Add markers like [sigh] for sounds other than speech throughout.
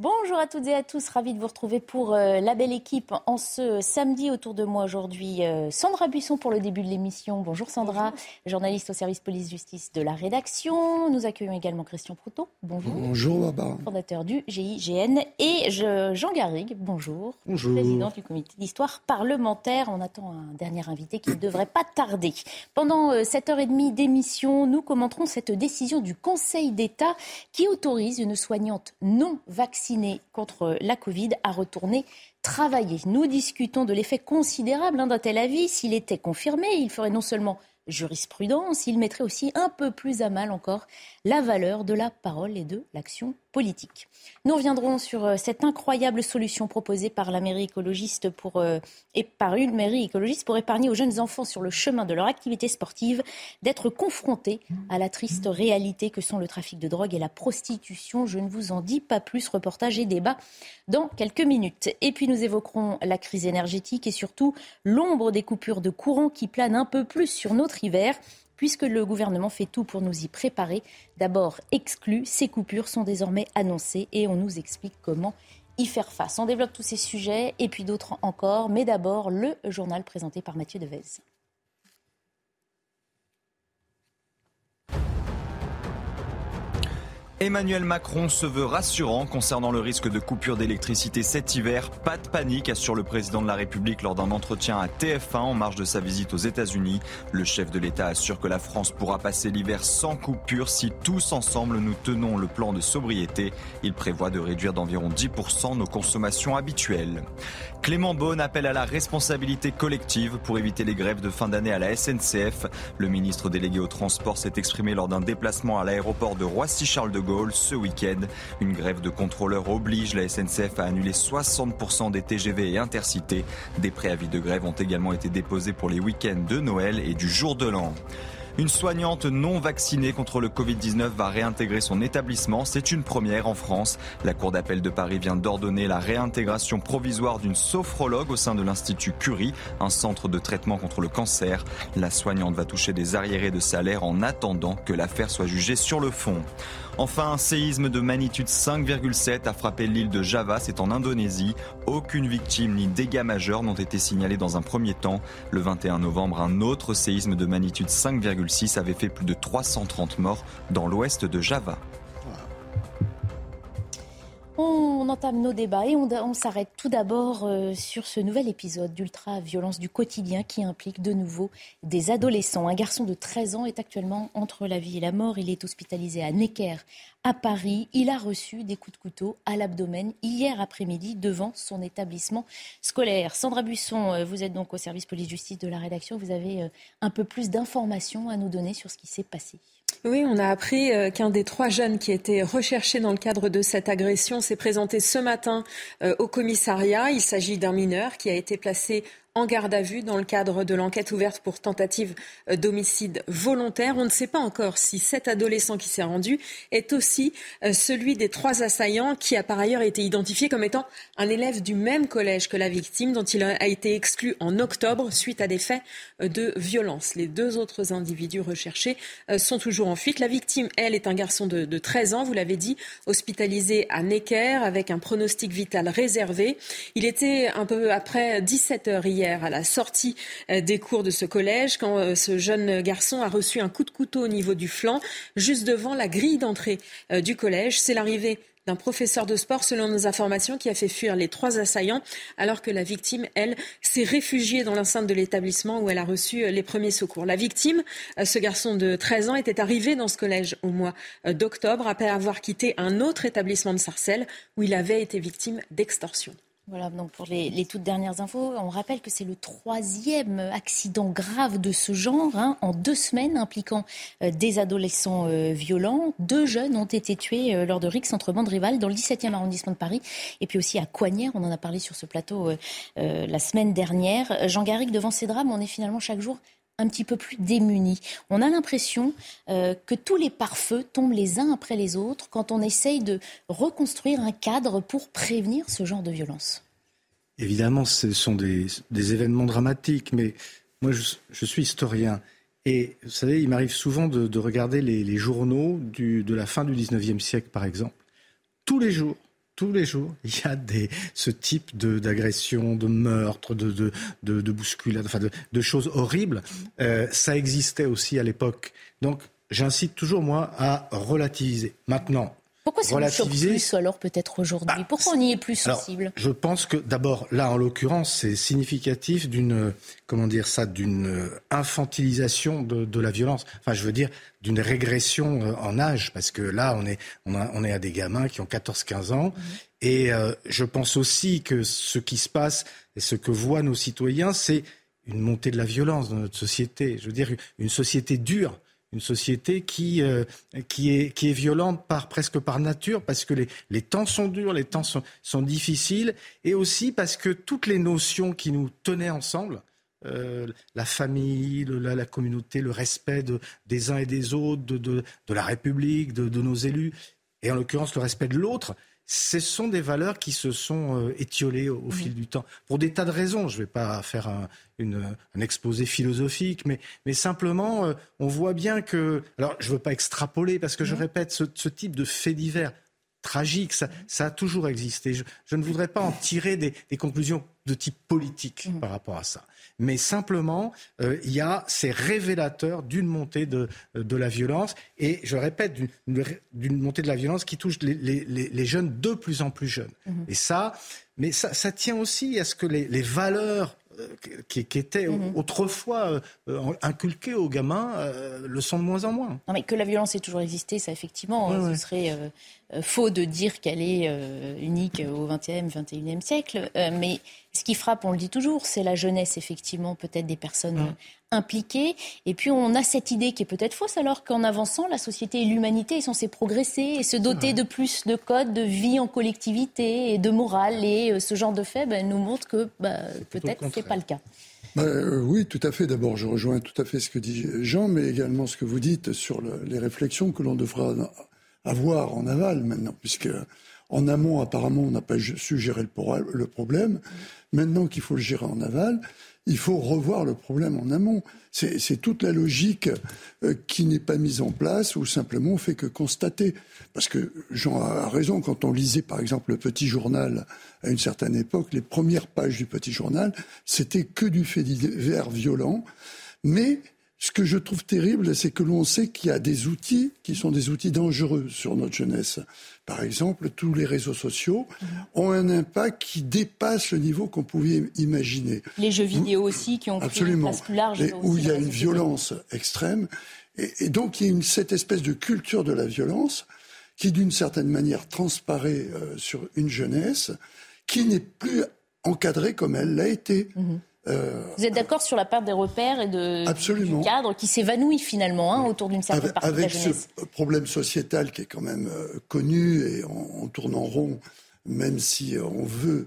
Bonjour à toutes et à tous, ravi de vous retrouver pour euh, la belle équipe en ce samedi autour de moi aujourd'hui. Euh, Sandra Buisson pour le début de l'émission. Bonjour Sandra, journaliste au service police-justice de la rédaction. Nous accueillons également Christian Proutot. Bonjour. Bonjour Barbara. Fondateur du GIGN. Et Jean Garrigue. Bonjour. Bonjour. Président du comité d'histoire parlementaire. On attend un dernier invité qui ne devrait pas tarder. Pendant euh, cette heure et demie d'émission, nous commenterons cette décision du Conseil d'État qui autorise une soignante non vaccinée contre la Covid à retourner travailler. Nous discutons de l'effet considérable hein, d'un tel avis. S'il était confirmé, il ferait non seulement jurisprudence, il mettrait aussi un peu plus à mal encore la valeur de la parole et de l'action politique. Nous reviendrons sur euh, cette incroyable solution proposée par la mairie écologiste pour, euh, et par une mairie écologiste pour épargner aux jeunes enfants sur le chemin de leur activité sportive d'être confrontés à la triste réalité que sont le trafic de drogue et la prostitution. Je ne vous en dis pas plus. Reportage et débat dans quelques minutes. Et puis nous évoquerons la crise énergétique et surtout l'ombre des coupures de courant qui planent un peu plus sur notre hiver puisque le gouvernement fait tout pour nous y préparer. D'abord exclu, ces coupures sont désormais annoncées et on nous explique comment y faire face. On développe tous ces sujets et puis d'autres encore, mais d'abord le journal présenté par Mathieu Devez. Emmanuel Macron se veut rassurant concernant le risque de coupure d'électricité cet hiver. Pas de panique, assure le président de la République lors d'un entretien à TF1 en marge de sa visite aux États-Unis. Le chef de l'État assure que la France pourra passer l'hiver sans coupure si tous ensemble nous tenons le plan de sobriété. Il prévoit de réduire d'environ 10% nos consommations habituelles. Clément Beaune appelle à la responsabilité collective pour éviter les grèves de fin d'année à la SNCF. Le ministre délégué au transport s'est exprimé lors d'un déplacement à l'aéroport de Roissy-Charles de Ce week-end. Une grève de contrôleurs oblige la SNCF à annuler 60% des TGV et intercités. Des préavis de grève ont également été déposés pour les week-ends de Noël et du jour de l'an. Une soignante non vaccinée contre le Covid-19 va réintégrer son établissement. C'est une première en France. La Cour d'appel de Paris vient d'ordonner la réintégration provisoire d'une sophrologue au sein de l'Institut Curie, un centre de traitement contre le cancer. La soignante va toucher des arriérés de salaire en attendant que l'affaire soit jugée sur le fond. Enfin, un séisme de magnitude 5,7 a frappé l'île de Java, c'est en Indonésie. Aucune victime ni dégâts majeurs n'ont été signalés dans un premier temps. Le 21 novembre, un autre séisme de magnitude 5,6 avait fait plus de 330 morts dans l'ouest de Java. On entame nos débats et on, s'arrête tout d'abord euh, sur ce nouvel épisode d'ultra-violence du quotidien qui implique de nouveau des adolescents. Un garçon de 13 ans est actuellement entre la vie et la mort. Il est hospitalisé à Necker, à Paris. Il a reçu des coups de couteau à l'abdomen hier après-midi devant son établissement scolaire. Sandra Buisson, euh, vous êtes donc au service police-justice de la rédaction. Vous avez euh, un peu plus d'informations à nous donner sur ce qui s'est passé. Oui, on a appris euh, qu'un des trois jeunes qui étaient recherchés dans le cadre de cette agression s'est présenté ce matin euh, au commissariat. Il s'agit d'un mineur qui a été placé en garde à vue dans le cadre de l'enquête ouverte pour tentative euh, d'homicide volontaire. On ne sait pas encore si cet adolescent qui s'est rendu est aussi euh, celui des trois assaillants qui a par ailleurs été identifié comme étant un élève du même collège que la victime dont il a été exclu en octobre suite à des faits euh, de violence. Les deux autres individus recherchés sont toujours en fuite. La victime, elle, est un garçon de, de 13 ans, vous l'avez dit, hospitalisé à Necker avec un pronostic vital réservé. Il était un peu après 17 heures hier à la sortie euh, des cours de ce collège quand euh, ce jeune garçon a reçu un coup de couteau au niveau du flanc, juste devant la grille d'entrée euh, du collège. C'est l'arrivée d'un professeur de sport, selon nos informations, qui a fait fuir les trois assaillants, alors que la victime, elle, s'est réfugiée dans l'enceinte de l'établissement où elle a reçu les premiers secours. La victime, ce garçon de 13 ans, était arrivé dans ce collège au mois d'octobre, après avoir quitté un autre établissement de Sarcelles, où il avait été victime d'extorsion. Voilà, donc pour les, toutes dernières infos, on rappelle que c'est le troisième accident grave de ce genre hein, en deux semaines impliquant euh, des adolescents euh, violents. Deux jeunes ont été tués euh, lors de rixes entre bandes rivales dans le 17e arrondissement de Paris et puis aussi à Coignères. On en a parlé sur ce plateau la semaine dernière. Jean Garrigue, devant ces drames, on est finalement chaque jour un petit peu plus démunis. On a l'impression euh, que tous les pare-feux tombent les uns après les autres quand on essaye de reconstruire un cadre pour prévenir ce genre de violence. Évidemment, ce sont des, événements dramatiques, mais moi, je, suis historien. Et vous savez, il m'arrive souvent de, regarder les, journaux de la fin du 19e siècle, par exemple. Tous les jours, tous les jours, [laughs] il y a des, ce type d'agression, de, meurtre, de, de, de, de bousculade, enfin de, choses horribles. Euh, ça existait aussi à l'époque. Donc, j'incite toujours, moi, à relativiser. Maintenant, pourquoi ça nous choque plus alors peut-être aujourd'hui bah, Pourquoi on y est plus sensible Je pense que d'abord là en l'occurrence c'est significatif d'une comment dire ça d'une infantilisation de, de, la violence. Enfin je veux dire d'une régression euh, en âge parce que là on est on, a, on est à des gamins qui ont 14-15 ans mmh. et euh, je pense aussi que ce qui se passe et ce que voient nos citoyens c'est une montée de la violence dans notre société. Je veux dire une société dure une société qui, euh, qui, est, qui est violente par, presque par nature, parce que les, les temps sont durs, les temps sont, sont, difficiles, et aussi parce que toutes les notions qui nous tenaient ensemble, euh, la famille, la, la, communauté, le respect de, des uns et des autres, de, de, la République, de nos élus, et en l'occurrence le respect de l'autre, ce sont des valeurs qui se sont euh, étiolées au, fil du temps, pour des tas de raisons. Je ne vais pas faire un, exposé philosophique, mais, simplement, euh, on voit bien que... Alors, je ne veux pas extrapoler, parce que je répète, ce, type de fait divers tragique, ça, a toujours existé. Je, ne voudrais pas en tirer des, conclusions de type politique par rapport à ça mais simplement, euh, il y a ces révélateurs d'une montée de, de, la violence, et je répète, d'une montée de la violence qui touche les, les, les, jeunes de plus en plus jeunes. Mhm. Et ça, mais ça, ça, tient aussi à ce que les, valeurs euh, qui, qui, étaient mhm. autrefois euh, inculquées aux gamins le sont de moins en moins. Non, mais que la violence ait toujours existé, ça effectivement, ce serait faux de dire qu'elle est unique au XXe, XXIe siècle. mais ce qui frappe, on le dit toujours, c'est la jeunesse, effectivement, peut-être des personnes mmh. impliquées. Et puis on a cette idée qui est peut-être fausse, alors qu'en avançant, la société et l'humanité est censée progresser et se doter de plus de codes de vie en collectivité et de morale. Et euh, ce genre de faits ben, nous montre que bah, peut-être ce n'est pas le cas. Bah, euh, oui, tout à fait. D'abord, je rejoins tout à fait ce que dit Jean, mais également ce que vous dites sur les réflexions que l'on devra avoir en aval maintenant, puisque en amont, apparemment, on n'a pas su gérer le, problème. Maintenant qu'il faut le gérer en aval, il faut revoir le problème en amont. C'est toute la logique euh, qui n'est pas mise en place ou simplement on fait que constater. Parce que Jean a raison, quand on lisait par exemple le petit journal à une certaine époque, les premières pages du petit journal, c'était que du fait divers violent. Mais ce que je trouve terrible, c'est que l'on sait qu'il y a des outils qui sont des outils dangereux sur notre jeunesse. Par exemple, tous les réseaux sociaux ont un impact qui dépasse le niveau qu'on pouvait imaginer. Les jeux vidéo aussi, qui ont pris une place plus large. où il y a une violence extrême. Et, donc, il y a une, cette espèce de culture de la violence qui, d'une certaine manière, transparaît euh, sur une jeunesse qui n'est plus encadrée comme elle l'a été. Mhm. Euh, Vous êtes d'accord sur la part des repères et de, du cadre qui s'évanouit finalement hein, autour d'une certaine partie avec de la jeunesse ce problème sociétal qui est quand même euh, connu et on, tourne en rond, même si euh, on veut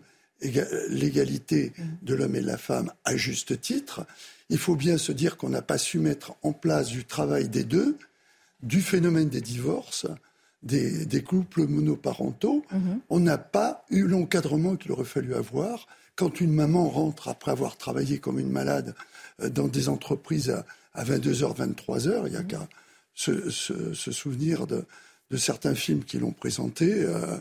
l'égalité de l'homme et de la femme à juste titre, il faut bien se dire qu'on n'a pas su mettre en place du travail des deux, du phénomène des divorces, des, des couples monoparentaux. Mhm. On n'a pas eu l'encadrement qu'il aurait fallu avoir quand une maman rentre après avoir travaillé comme une malade euh, dans des entreprises à, 22h, 23h, il n'y a mmh. qu'à se, souvenir de, certains films qui l'ont présenté, euh,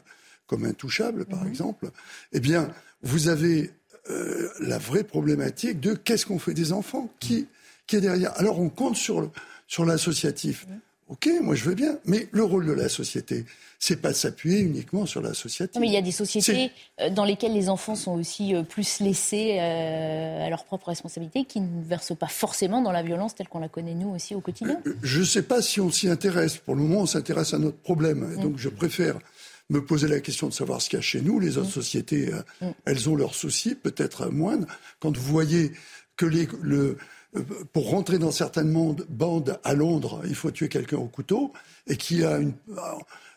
comme Intouchable par mmh. exemple, eh bien, vous avez euh, la vraie problématique de qu'est-ce qu'on fait des enfants? Qui, qui est derrière? Alors on compte sur, sur l'associatif. Mmh. Ok, moi je veux bien, mais le rôle de la société, c'est pas de s'appuyer uniquement sur la société. mais il y a des sociétés euh, dans lesquelles les enfants sont aussi euh, plus laissés euh, à leur propre responsabilité, qui ne versent pas forcément dans la violence telle qu'on la connaît nous aussi au quotidien. Je ne sais pas si on s'y intéresse. Pour le moment, on s'intéresse à notre problème. Mm. Donc je préfère me poser la question de savoir ce qu'il y a chez nous. Les autres mm. sociétés, mm. elles ont leurs soucis, peut-être moindres. Quand vous voyez que les, le, pour rentrer dans certaines bandes à Londres, il faut tuer quelqu'un au couteau, et qu'il y a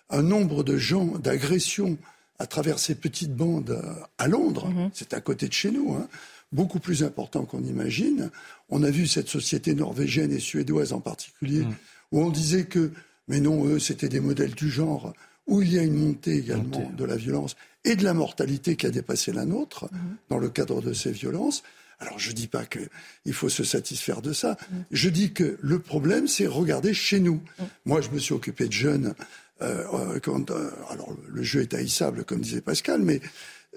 un nombre de gens, d'agressions à travers ces petites bandes euh, à Londres, mhm. c'est à côté de chez nous, hein, beaucoup plus important qu'on imagine. On a vu cette société norvégienne et suédoise en particulier, mhm. où on disait que, mais non, eux, c'était des modèles du genre, où il y a une montée également de la violence et de la mortalité qui a dépassé la nôtre mhm. dans le cadre de ces violences. Alors je ne dis pas qu'il faut se satisfaire de ça. Je dis que le problème, c'est regarder chez nous. Moi, je me suis occupé de jeunes quand, alors le jeu est haïssable, comme disait Pascal, mais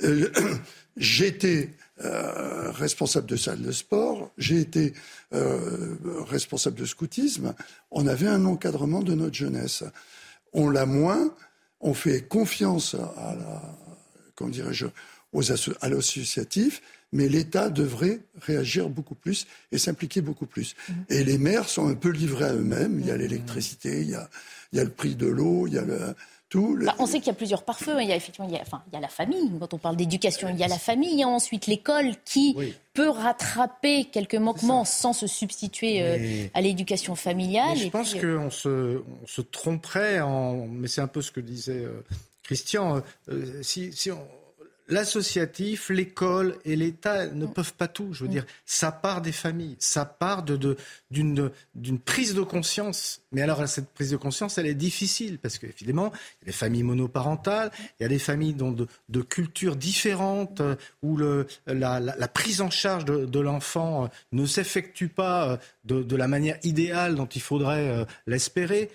[clears throat] j'étais responsable de salle de sport, j'ai été responsable de scoutisme. On avait un encadrement de notre jeunesse. On l'a moins. On fait confiance à la, comment dirais-je, à l'associatif mais l'État devrait réagir beaucoup plus et s'impliquer beaucoup plus. Mhm. Et les maires sont un peu livrés à eux-mêmes. Il y a mhm. l'électricité, il y a, il y a le prix de l'eau, il y a le, tout. Bah, on sait qu'il y a plusieurs pare-feux. Il y a effectivement, il y a, enfin, il y a la famille. Quand on parle d'éducation, il y a la famille. Il y a ensuite l'école qui peut rattraper quelques manquements sans se substituer euh, à l'éducation familiale. je pense euh, qu'on se, on se tromperait en. Mais c'est un peu ce que disait euh, Christian. si, si on l'associatif, l'école et l'État ne peuvent pas tout. Je veux dire, ça part des familles, ça part de, d'une, d'une prise de conscience. Mais alors, cette prise de conscience, elle est difficile parce qu'évidemment, il y a des familles monoparentales, il y a des familles dont de, cultures différentes, euh, où le, la, la, prise en charge de, l'enfant euh, ne s'effectue pas euh, de, de, la manière idéale dont il faudrait l'espérer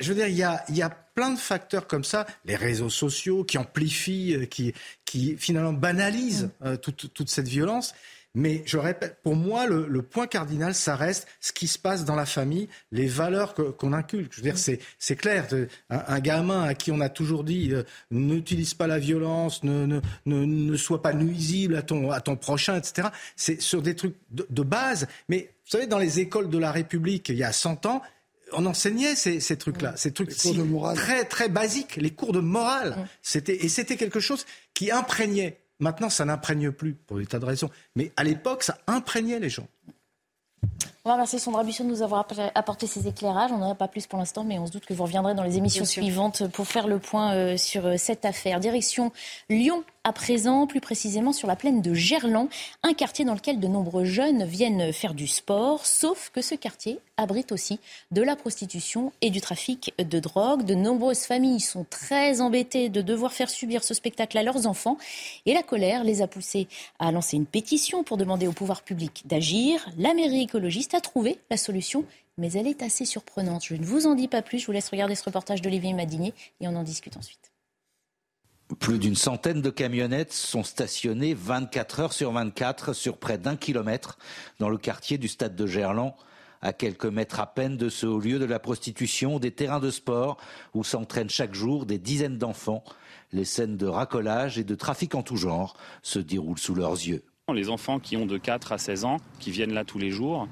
je veux dire, il y a, il y a plein de facteurs comme ça, les réseaux sociaux qui amplifient, euh, qui, qui finalement banalisent mm. euh, toute, toute, cette violence. Mais je répète, pour moi, le, le, point cardinal, ça reste ce qui se passe dans la famille, les valeurs qu'on inculque. Je veux dire, mm. c'est clair. Un, un, gamin à qui on a toujours dit euh, n'utilise pas la violence, ne, ne, ne, ne, sois pas nuisible à ton, à ton prochain, etc. C'est sur des trucs de, de base. Mais vous savez, dans les écoles de la République, il y a 100 ans, on enseignait ces, ces trucs-là, ces trucs très très basiques, les cours de morale. C'était et c'était quelque chose qui imprégnait. Maintenant, ça n'imprègne plus pour des tas de raisons, mais à l'époque, ça imprégnait les gens. On va remercier Sandra Buisson de nous avoir apporté ces éclairages. On n'en a pas plus pour l'instant, mais on se doute que vous reviendrez dans les émissions suivantes pour faire le point euh, sur euh, cette affaire. Direction Lyon à présent, plus précisément sur la plaine de Gerland, un quartier dans lequel de nombreux jeunes viennent faire du sport, sauf que ce quartier abrite aussi de la prostitution et du trafic de drogue. De nombreuses familles sont très embêtées de devoir faire subir ce spectacle à leurs enfants et la colère les a poussés à lancer une pétition pour demander au pouvoir public d'agir. La mairie écologiste a trouvé la solution mais elle est assez surprenante. Je ne vous en dis pas plus, je vous laisse regarder ce reportage d'Olivier Madinier et on en discute ensuite. Plus d'une centaine de camionnettes sont stationnées 24 heures sur 24 sur près d'un kilomètre dans le quartier du stade de Gerland, à quelques mètres à peine de ce haut lieu de la prostitution, des terrains de sport où s'entraînent chaque jour des dizaines d'enfants. Les scènes de racolage et de trafic en tout genre se déroulent sous leurs yeux. Les enfants qui ont de 4 à 16 ans, qui viennent là tous les jours,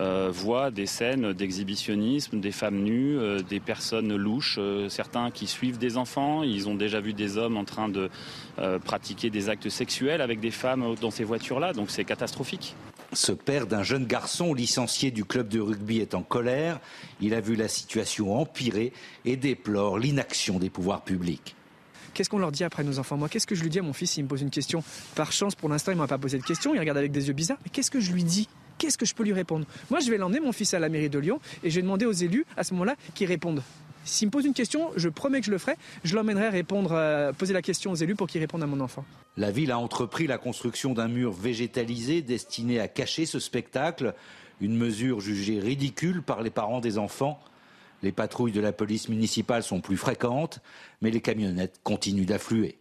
euh, voient des scènes d'exhibitionnisme, des femmes nues, euh, des personnes louches, euh, certains qui suivent des enfants. Ils ont déjà vu des hommes en train de pratiquer des actes sexuels avec des femmes dans ces voitures-là, donc c'est catastrophique. Ce père d'un jeune garçon licencié du club de rugby est en colère. Il a vu la situation empirer et déplore l'inaction des pouvoirs publics. Qu'est-ce qu'on leur dit après nos enfants? Moi, qu'est-ce que je lui dis à mon fils? S'il me pose une question Par chance, pour l'instant, il m'a pas posé de question. Il regarde avec des yeux bizarres. Mais qu'est-ce que je lui dis? Qu'est-ce que je peux lui répondre? Moi, je vais l'emmener, mon fils, à la mairie de Lyon et je vais demander aux élus, à ce moment-là, qu'ils répondent. S'il me pose une question, je promets que je le ferai. Je l'emmènerai répondre, euh, poser la question aux élus pour qu'ils répondent à mon enfant. La ville a entrepris la construction d'un mur végétalisé destiné à cacher ce spectacle, une mesure jugée ridicule par les parents des enfants. Les patrouilles de la police municipale sont plus fréquentes, mais les camionnettes continuent d'affluer.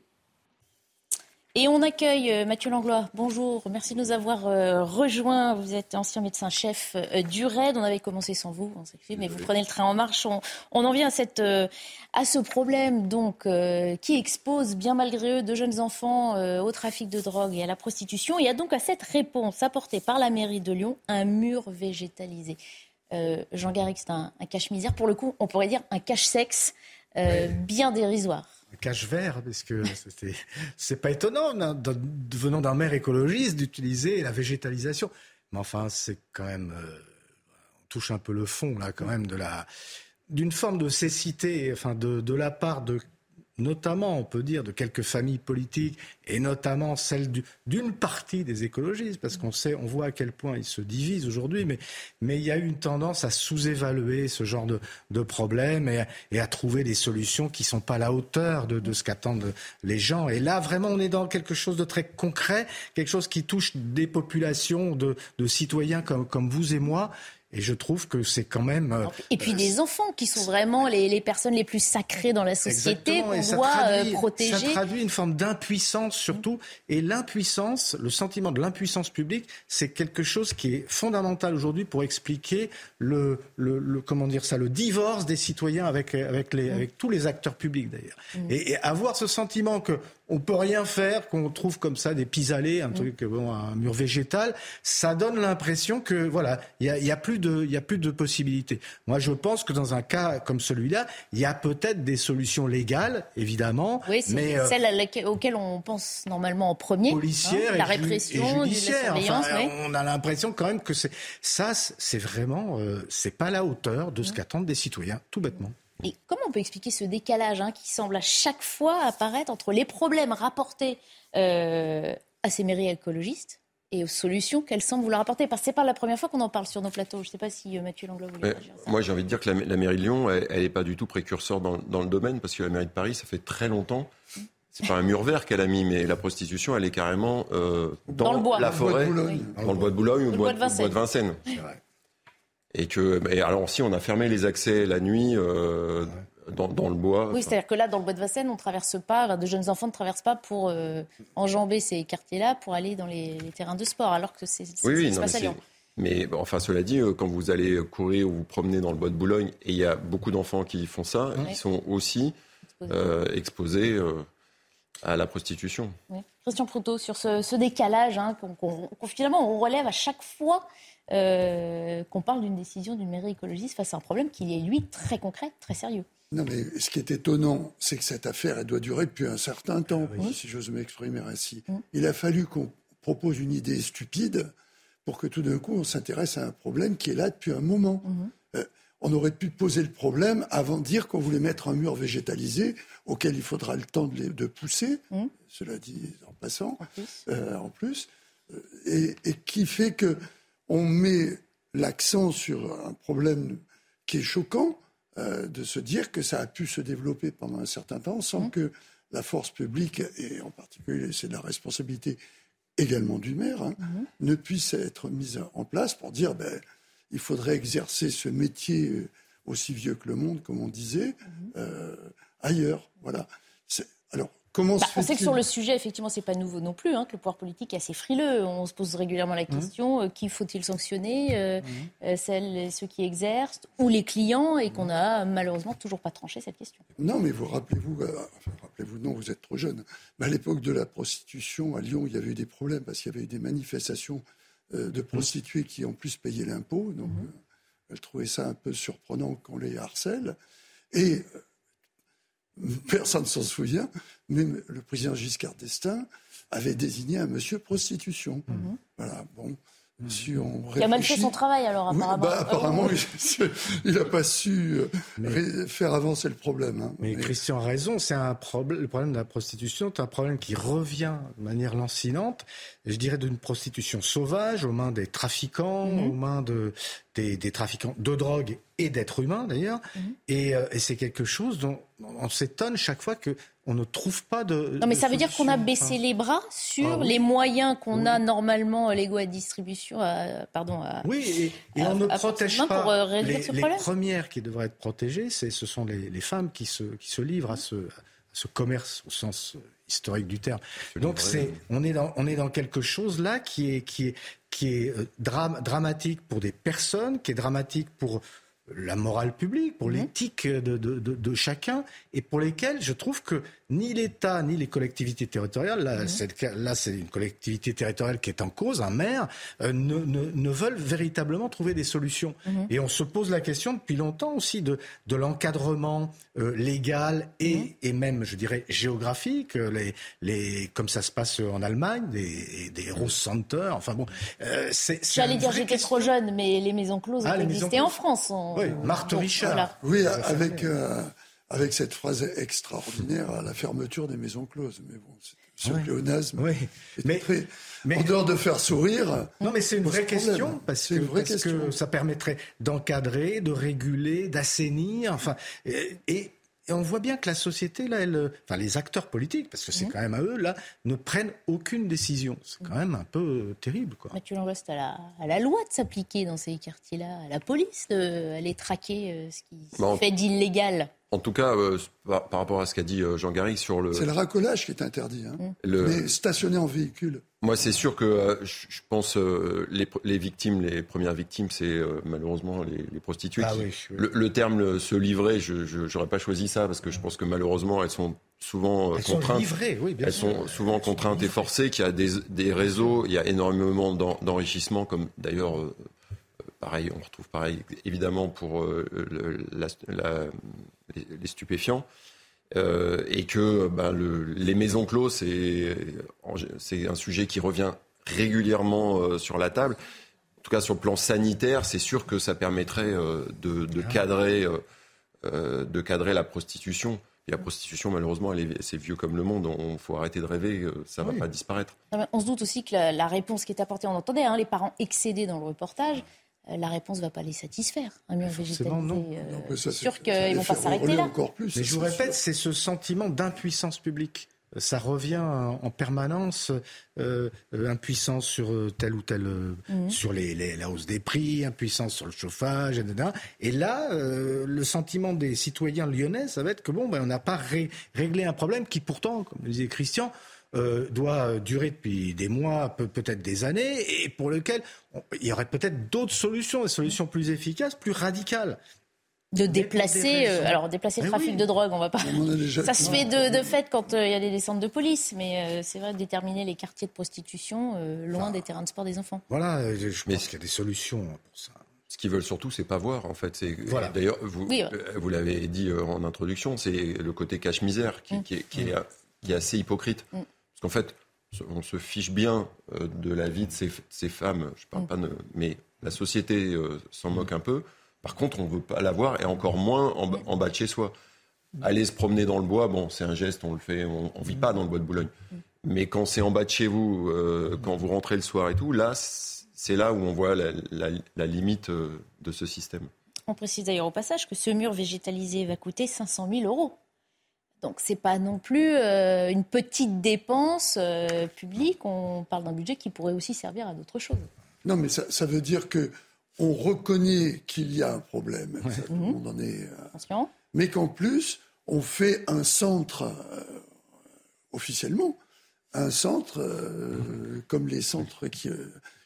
Et on accueille euh, Mathieu Langlois. Bonjour, merci de nous avoir euh, rejoints. Vous êtes ancien médecin-chef euh, du RAID. On avait commencé sans vous, mais vous prenez le train en marche. On, en vient à, ce problème donc qui expose, bien malgré eux, de jeunes enfants au trafic de drogue et à la prostitution. Il y a donc à cette réponse apportée par la mairie de Lyon un mur végétalisé. Jean Garrick, c'est un, cache-misère. Pour le coup, on pourrait dire un cache-sexe bien dérisoire cache vert, parce que [laughs] c'est pas étonnant, venant d'un maire écologiste, d'utiliser la végétalisation. Mais enfin, c'est quand même, euh, on touche un peu le fond là, quand même, de la, d'une forme de cécité, enfin, de, de la part de notamment, on peut dire, de quelques familles politiques, et notamment celle d'une partie des écologistes, parce qu'on sait, on voit à quel point ils se divisent aujourd'hui, mais, mais il y a une tendance à sous-évaluer ce genre de, de problème et, et, à trouver des solutions qui ne sont pas à la hauteur de, de ce qu'attendent les gens. Et là, vraiment, on est dans quelque chose de très concret, quelque chose qui touche des populations de, de citoyens comme, comme vous et moi Et je trouve que c'est quand même. Euh, et puis des enfants qui sont vraiment les, les personnes les plus sacrées dans la société qu'on doit traduit, protéger. Ça traduit une forme d'impuissance surtout. Et l'impuissance, le sentiment de l'impuissance publique, c'est quelque chose qui est fondamental aujourd'hui pour expliquer le, le, le, comment dire ça, le divorce des citoyens avec, avec, les, avec tous les acteurs publics d'ailleurs. Mm. Et, et avoir ce sentiment que on peut rien faire, qu'on trouve comme ça des pis-aller, un mm. truc, bon, un mur végétal, ça donne l'impression que voilà, il y a, plus de, il y a plus de possibilités. Moi, je pense que dans un cas comme celui-là, il y a peut-être des solutions légales, évidemment, oui, c'est mais euh, celles auxquelles on pense normalement en premier, policière, hein, la répression, et judiciaire. Enfin, On a l'impression quand même que c'est ça, c'est vraiment, euh, c'est pas la hauteur de ce qu'attendent des citoyens, tout bêtement. Et comment on peut expliquer ce décalage hein, qui semble à chaque fois apparaître entre les problèmes rapportés euh, à ces mairies écologistes et aux solutions qu'elles semblent vouloir apporter? Parce que c'est pas la première fois qu'on en parle sur nos plateaux. Je ne sais pas si euh, Mathieu Langlois voulait dire ça. Moi, j'ai envie de dire que la, mairie de Lyon, elle n'est pas du tout précurseur dans, le domaine, parce que la mairie de Paris, ça fait très longtemps. C'est pas un mur vert qu'elle a mis, mais la prostitution, elle est carrément euh, dans, la forêt, dans le bois de Boulogne ou le bois, de Vincennes. Et que, alors si on a fermé les accès la nuit euh, dans, le bois. Oui, c'est-à-dire que là, dans le bois de Vincennes, on ne traverse pas, de jeunes enfants ne traversent pas pour euh, enjamber ces quartiers-là pour aller dans les, terrains de sport, alors que c'est oui, oui, non, mais, mais enfin, cela dit, euh, quand vous allez courir ou vous promener dans le bois de Boulogne, et il y a beaucoup d'enfants qui font ça, ils sont aussi exposés, à la prostitution. Christian Proutot, sur ce, décalage hein, qu'on, finalement on relève à chaque fois euh, qu'on parle d'une décision d'une mairie écologiste face à un problème qui est, lui, très concret, très sérieux. Non, mais ce qui est étonnant, c'est que cette affaire, elle doit durer depuis un certain temps, ah si j'ose m'exprimer ainsi. Mm. Il a fallu qu'on propose une idée stupide pour que tout d'un coup, on s'intéresse à un problème qui est là depuis un moment. Mm-hmm. Euh, on aurait pu poser le problème avant de dire qu'on voulait mettre un mur végétalisé auquel il faudra le temps de, pousser, mm. cela dit en passant, en plus, euh, et, et, qui fait que on met l'accent sur un problème qui est choquant, euh, de se dire que ça a pu se développer pendant un certain temps sans mmh. que la force publique, et en particulier c'est la responsabilité également du maire, hein, mmh. ne puisse être mise en place pour dire ben, il faudrait exercer ce métier euh, aussi vieux que le monde, comme on disait, mmh. euh, ailleurs. Voilà. Alors, Comment bah, on sait que sur le sujet, effectivement, c'est pas nouveau non plus, hein, que le pouvoir politique est assez frileux. On se pose régulièrement la mmh. question euh, qui faut-il sanctionner euh, mmh. euh, celles, ceux qui exercent ou les clients, et qu'on a malheureusement toujours pas tranché cette question. Non, mais vous rappelez-vous, rappelez-vous, non, vous êtes trop jeune. Mais à l'époque de la prostitution à Lyon, il y avait eu des problèmes parce qu'il y avait eu des manifestations de prostituées qui en plus payaient l'impôt. Donc, mmh. elle trouvait ça un peu surprenant qu'on les harcèle. Et [laughs] personne ne s'en souvient, mais le président Giscard d'Estaing avait désigné un monsieur prostitution. Mhm. Voilà, bon. Si on il a mal fait son travail alors apparemment. Bah, apparemment, il n'a pas su euh, faire avancer le problème. Hein. Mais, Christian a raison, c'est un problème. Le problème de la prostitution, c'est un problème qui revient de manière lancinante. Je dirais d'une prostitution sauvage aux mains des trafiquants, mhm. aux mains de, des, trafiquants de drogue et d'êtres humains d'ailleurs. Mhm. Et, euh, et c'est quelque chose dont on s'étonne chaque fois que on ne trouve pas de. Non, mais ça veut dire qu'on a baissé les bras sur ah les moyens qu'on a normalement euh, légaux à distribution, pardon. oui, et, on ne protège pas. Pour, euh, les, ce les premières qui devraient être protégées, c'est ce sont les, femmes qui se, qui se livrent à ce, ce commerce au sens historique du terme. Donc c'est, on est dans, on est dans quelque chose là qui est, qui est, qui est euh, dramatique pour des personnes, qui est dramatique pour la morale publique, pour mhm. l'éthique de, de, de, chacun, et pour lesquels je trouve que ni l'État ni les collectivités territoriales, là, mhm. là c'est une collectivité territoriale qui est en cause, un maire, euh, ne, ne, ne, veulent véritablement trouver des solutions. Mhm. Et on se pose la question depuis longtemps aussi de, de l'encadrement euh, légal et, et même, je dirais, géographique, les, les, comme ça se passe en Allemagne, des, des Rose Center, enfin bon. Euh, J'allais dire j'étais trop jeune, mais les maisons closes ah, existaient en France. Oui, Marthe Richard. Oui, avec, euh, avec cette phrase extraordinaire à la fermeture des maisons closes. Mais bon, ce oui. pléonasme oui. mais, mais, en dehors de faire sourire. Non, mais c'est une vraie question parce, que, vraie parce que, ça permettrait d'encadrer, de réguler, d'assainir, enfin, et, et et on voit bien que la société, là, elle, enfin les acteurs politiques, parce que c'est mmh. quand même à eux, là, ne prennent aucune décision. C'est quand même un peu euh, terrible. Quoi. Mais tu l'en restes à la, à la loi de s'appliquer dans ces quartiers-là, à la police d'aller traquer euh, ce qui se fait d'illégal. En tout cas, euh, par, rapport à ce qu'a dit euh, Jean Garrigue sur le. C'est le racolage qui est interdit. Hein. Mm. Le... Mais stationner en véhicule. Moi, c'est sûr que euh, je pense les, les, victimes, les premières victimes, c'est malheureusement les, les prostituées. Ah, oui, oui. Le, terme se livrer, je n'aurais pas choisi ça parce que je pense que malheureusement, elles sont souvent elles contraintes. Sont livrées, oui, bien elles sont souvent contraintes et forcées. Qu'il y a des, des, réseaux, il y a énormément d'enrichissement, comme d'ailleurs pareil, on retrouve pareil évidemment pour la, la, les, stupéfiants. Euh, et que ben, les maisons closes, c'est un sujet qui revient régulièrement euh, sur la table. En tout cas, sur le plan sanitaire, c'est sûr que ça permettrait euh, de, cadrer, de cadrer la prostitution. Et la prostitution, malheureusement, c'est vieux comme le monde. Il faut arrêter de rêver, ça ne va pas disparaître. On se doute aussi que la, réponse qui est apportée, on entendait hein, les parents excédés dans le reportage, euh, la réponse ne va pas les satisfaire. Un mur végétalisé, non. Euh, sûr qu'ils ne vont pas s'arrêter là. Encore plus, Mais je vous répète, c'est ce sentiment d'impuissance publique. Ça revient en permanence, euh, impuissance sur telle ou telle, mhm. sur les, la hausse des prix, impuissance sur le chauffage, etc. Et là, le sentiment des citoyens lyonnais, ça va être que bon, ben, on n'a pas réglé un problème qui pourtant, comme le disait Christian, euh, doit durer depuis des mois, peut-être des années, et pour lequel il y aurait peut-être d'autres solutions, des solutions plus efficaces, plus radicales de déplacer, euh, alors déplacer le trafic de drogue, on va pas. Ça se fait de, fait quand euh, il y a des descentes de police, mais c'est vrai de déterminer les quartiers de prostitution loin des terrains de sport des enfants. Voilà, je pense qu'il y a des solutions pour ça. Ce qu'ils veulent surtout, c'est pas voir, en fait. Voilà. D'ailleurs, vous, vous l'avez dit en introduction, c'est le côté cache-misère qui, mm. qui, est, qui, est, assez hypocrite. Mm qu'en fait, on se fiche bien euh, de la vie de ces, femmes, je parle mm. pas de, mais la société euh, s'en moque un peu. Par contre, on ne veut pas la voir et encore moins en, bas de chez soi. Aller se promener dans le bois, bon, c'est un geste, on le fait, on, ne vit pas dans le bois de Boulogne. Mm. Mais quand c'est en bas de chez vous, euh, quand vous rentrez le soir et tout, là, c'est là où on voit la, limite de ce système. On précise d'ailleurs au passage que ce mur végétalisé va coûter 500 000 euros. Donc c'est pas non plus euh, une petite dépense euh, publique. On parle d'un budget qui pourrait aussi servir à d'autres choses. Non, mais ça, veut dire que on reconnaît qu'il y a un problème. tout le monde en est. Euh, mais qu'en plus, on fait un centre officiellement, un centre comme les centres qui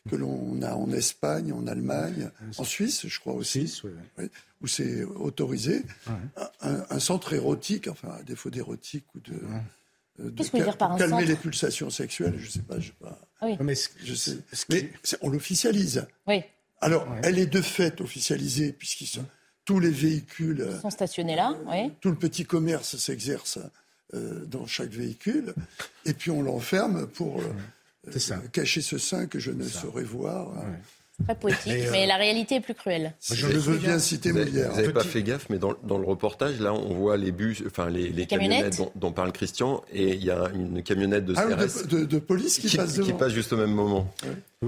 que l'on a en Espagne, en Allemagne, en Suisse, je crois aussi, où c'est autorisé, un, centre érotique, enfin, à défaut d'érotique ou de. Euh, Qu'est-ce que vous dire par un calmer les pulsations sexuelles, je sais pas, je sais pas. Ah oui. Mais, je sais, mais on l'officialise. Oui. Alors, elle est de fait officialisée puisqu'ils sont tous les véhicules sont stationnés là. Oui. Tout le petit commerce s'exerce euh, dans chaque véhicule, et puis on l'enferme pour euh, ça. cacher ce sein que je ne saurais voir. Très poétique, mais, euh, la réalité est plus cruelle. Je le veux bien citer Molière. Vous n'avez pas fait gaffe, mais dans, dans, le reportage, là, on voit les bus, enfin les, les camionnettes, dont, parle Christian, et il y a une camionnette de ah CRS de, de, police qui, passe Qui passe juste au même moment.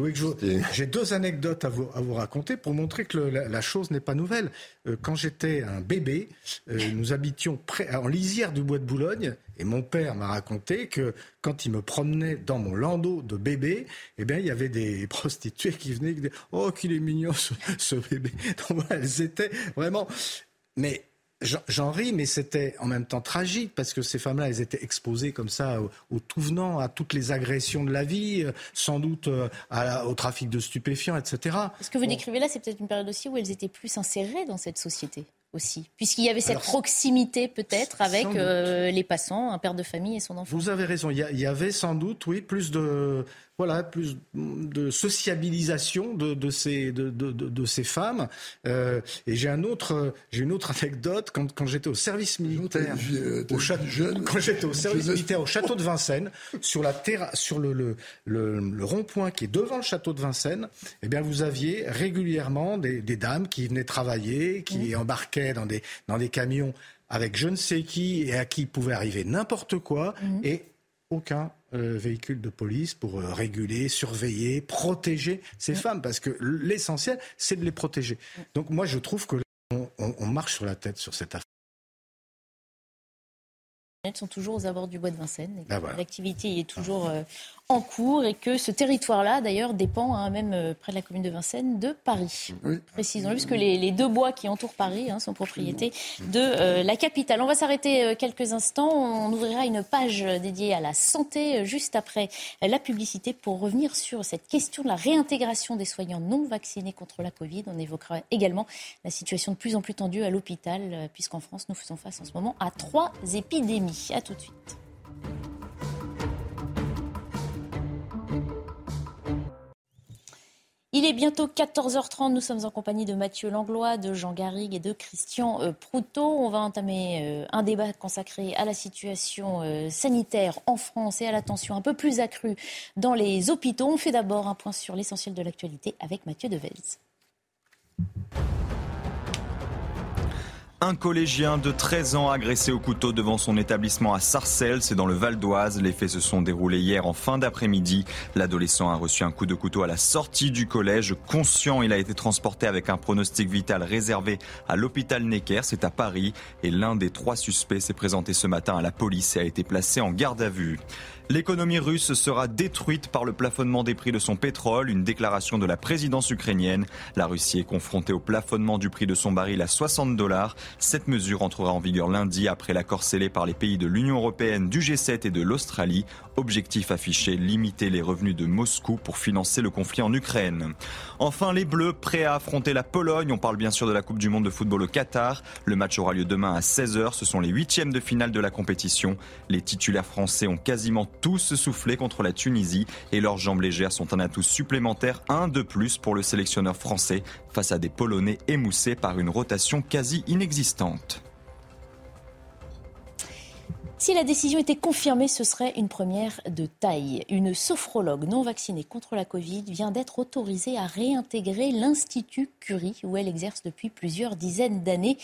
[laughs] J'ai deux anecdotes à vous, à vous, raconter pour montrer que la, chose n'est pas nouvelle. Euh, quand j'étais un bébé, euh, nous habitions près, en lisière du bois de Boulogne, et mon père m'a raconté que quand il me promenait dans mon landau de bébé, eh bien, il y avait des [laughs] prostituées qui venaient, qui disaient, oh, qu'il est mignon ce, ce bébé. Donc voilà, [laughs] elles étaient vraiment. Mais J'en ris, mais c'était en même temps tragique parce que ces femmes-là, elles étaient exposées comme ça au, tout venant, à toutes les agressions de la vie, euh, sans doute euh, au trafic de stupéfiants, etc. Ce que vous décrivez là, c'est peut-être une période aussi où elles étaient plus insérées dans cette société aussi, puisqu'il y avait cette proximité peut-être avec euh, les passants, un père de famille et son enfant. Vous avez raison, il y, avait sans doute, oui, plus de, voilà, plus de sociabilisation de, de ces, de, de, de ces femmes. Euh, et j'ai un autre, j'ai une autre anecdote. Quand, quand j'étais au service militaire, au château, [laughs] quand j'étais au service militaire au château de Vincennes, sur la terre, sur le, le, le, rond-point qui est devant le château de Vincennes, eh bien vous aviez régulièrement des, des dames qui venaient travailler, qui embarquaient dans des, dans des camions avec je ne sais qui et à qui pouvait arriver n'importe quoi. Mmh. et aucun euh, véhicule de police pour euh, réguler, surveiller, protéger ces femmes, parce que l'essentiel, c'est de les protéger. Donc moi, je trouve que on marche sur la tête sur cette affaire. Sont toujours aux abords du bois de Vincennes. Ah, l'activité est toujours euh, en cours et que ce territoire-là, d'ailleurs, dépend, hein, même euh, près de la commune de Vincennes, de Paris. Précisons-le, puisque les, les, deux bois qui entourent Paris hein, sont propriétés de euh, la capitale. On va s'arrêter quelques instants. On ouvrira une page dédiée à la santé juste après la publicité pour revenir sur cette question de la réintégration des soignants non vaccinés contre la Covid. On évoquera également la situation de plus en plus tendue à l'hôpital, puisqu'en France, nous faisons face en ce moment à trois épidémies. A tout de suite. Il est bientôt 14h30. Nous sommes en compagnie de Mathieu Langlois, de Jean Garrigue et de Christian euh, Proutot. On va entamer euh, un débat consacré à la situation euh, sanitaire en France et à la tension un peu plus accrue dans les hôpitaux. On fait d'abord un point sur l'essentiel de l'actualité avec Mathieu Devels. Un collégien de 13 ans agressé au couteau devant son établissement à Sarcelles, c'est dans le Val d'Oise. Les faits se sont déroulés hier en fin d'après-midi. L'adolescent a reçu un coup de couteau à la sortie du collège. Conscient, il a été transporté avec un pronostic vital réservé à l'hôpital Necker, c'est à Paris. Et l'un des trois suspects s'est présenté ce matin à la police et a été placé en garde à vue. L'économie russe sera détruite par le plafonnement des prix de son pétrole, une déclaration de la présidence ukrainienne. La Russie est confrontée au plafonnement du prix de son baril à 60 dollars. Cette mesure entrera en vigueur lundi après l'accord scellé par les pays de l'Union européenne, du G7 et de l'Australie. Objectif affiché, limiter les revenus de Moscou pour financer le conflit en Ukraine. Enfin, les Bleus prêts à affronter la Pologne. On parle bien sûr de la Coupe du Monde de football au Qatar. Le match aura lieu demain à 16h. Ce sont les huitièmes de finale de la compétition. Les titulaires français ont quasiment tous soufflé contre la Tunisie et leurs jambes légères sont un atout supplémentaire, un de plus pour le sélectionneur français face à des Polonais émoussés par une rotation quasi inexistante. Si la décision était confirmée, ce serait une première de taille. Une sophrologue non vaccinée contre la Covid vient d'être autorisée à réintégrer l'Institut Curie, où elle exerce depuis plusieurs dizaines d'années.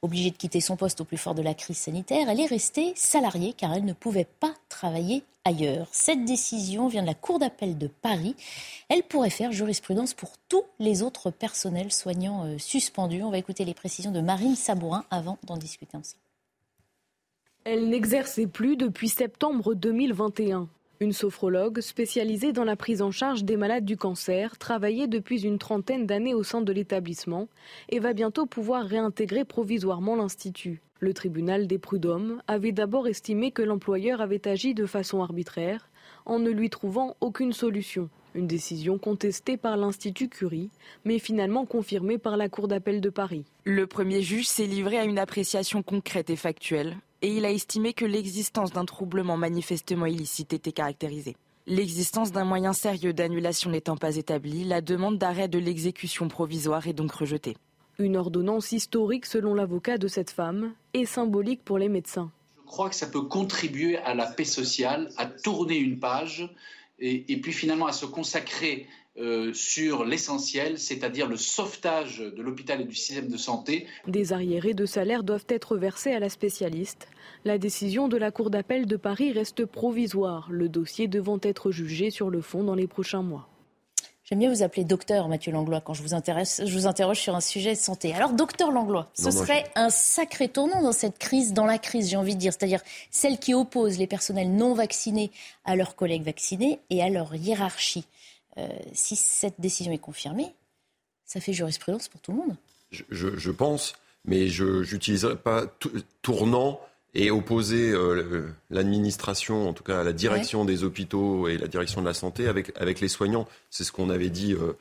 Obligée de quitter son poste au plus fort de la crise sanitaire, elle est restée salariée car elle ne pouvait pas travailler ailleurs. Cette décision vient de la Cour d'appel de Paris. Elle pourrait faire jurisprudence pour tous les autres personnels soignants euh, suspendus. On va écouter les précisions de Marine Sabourin avant d'en discuter ensemble. Elle n'exerçait plus depuis septembre 2021. Une sophrologue spécialisée dans la prise en charge des malades du cancer travaillait depuis une trentaine d'années au sein de l'établissement et va bientôt pouvoir réintégrer provisoirement l'Institut. Le tribunal des prud'hommes avait d'abord estimé que l'employeur avait agi de façon arbitraire en ne lui trouvant aucune solution. Une décision contestée par l'Institut Curie, mais finalement confirmée par la Cour d'appel de Paris. Le premier juge s'est livré à une appréciation concrète et factuelle et il a estimé que l'existence d'un troublement manifestement illicite était caractérisée. L'existence d'un moyen sérieux d'annulation n'étant pas établie, la demande d'arrêt de l'exécution provisoire est donc rejetée. Une ordonnance historique selon l'avocat de cette femme et symbolique pour les médecins. Je crois que ça peut contribuer à la paix sociale, à tourner une page et, et puis finalement à se consacrer euh, sur l'essentiel, c'est-à-dire le sauvetage de l'hôpital et du système de santé. Des arriérés de salaire doivent être versés à la spécialiste. La décision de la Cour d'appel de Paris reste provisoire, le dossier devant être jugé sur le fond dans les prochains mois. J'aime bien vous appeler docteur Mathieu Langlois quand je vous, intéresse, je vous interroge sur un sujet de santé. Alors docteur Langlois, ce serait un sacré tournant dans cette crise, dans la crise j'ai envie de dire, c'est-à-dire celle qui oppose les personnels non vaccinés à leurs collègues vaccinés et à leur hiérarchie. Euh, si cette décision est confirmée, ça fait jurisprudence pour tout le monde. Je, pense, mais je n'utiliserai pas tournant et opposer euh, l'administration, en tout cas la direction des hôpitaux et la direction de la santé avec, avec les soignants. C'est ce qu'on avait dit euh,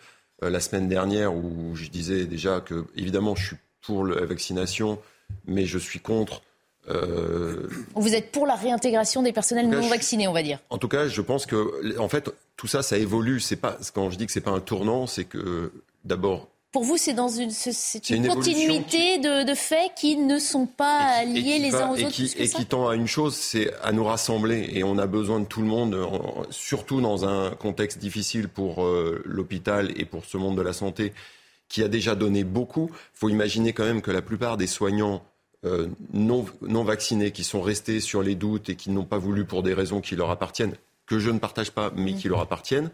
la semaine dernière où je disais déjà que, évidemment, je suis pour la vaccination, mais je suis contre Vous êtes pour la réintégration des personnels non vaccinés, on va dire. En tout cas, je pense que, en fait, tout ça, ça évolue. C'est pas quand je dis que c'est pas un tournant, c'est que d'abord. Pour vous, c'est dans une, c'est une, continuité de, faits qui ne sont pas liés les uns aux et autres. Qui, et qui tend à une chose, c'est à nous rassembler. Et on a besoin de tout le monde, surtout dans un contexte difficile pour euh, l'hôpital et pour ce monde de la santé, qui a déjà donné beaucoup. Il faut imaginer quand même que la plupart des soignants euh, non, non vaccinés, qui sont restés sur les doutes et qui n'ont pas voulu pour des raisons qui leur appartiennent, que je ne partage pas, mais qui leur appartiennent.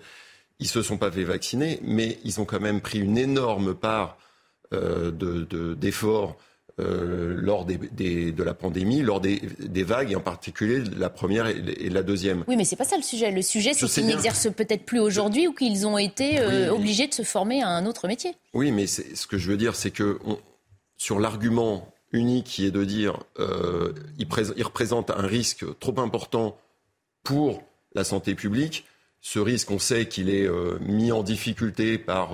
Ils se sont pas fait vacciner, mais ils ont quand même pris une énorme part euh, d'efforts euh, lors des, de la pandémie, lors des, vagues, et en particulier la première et, la deuxième. Oui, mais c'est pas ça le sujet. Le sujet, c'est qu'ils n'exercent peut-être plus aujourd'hui ou qu'ils ont été obligés de se former à un autre métier. Oui, mais ce que je veux dire, c'est que sur l'argument unique qui est de dire euh, il, il, représente un risque trop important pour la santé publique, ce risque, on sait qu'il est euh, mis en difficulté par,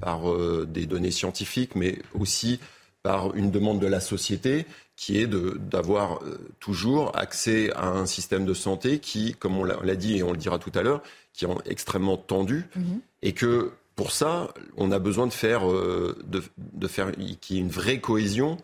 par des données scientifiques, mais aussi par une demande de la société qui est d'avoir euh, toujours accès à un système de santé qui, comme on l'a dit et on le dira tout à l'heure, qui est extrêmement tendu mhm. et que pour ça, on a besoin de faire, euh, de, de faire qu'il y ait une vraie cohésion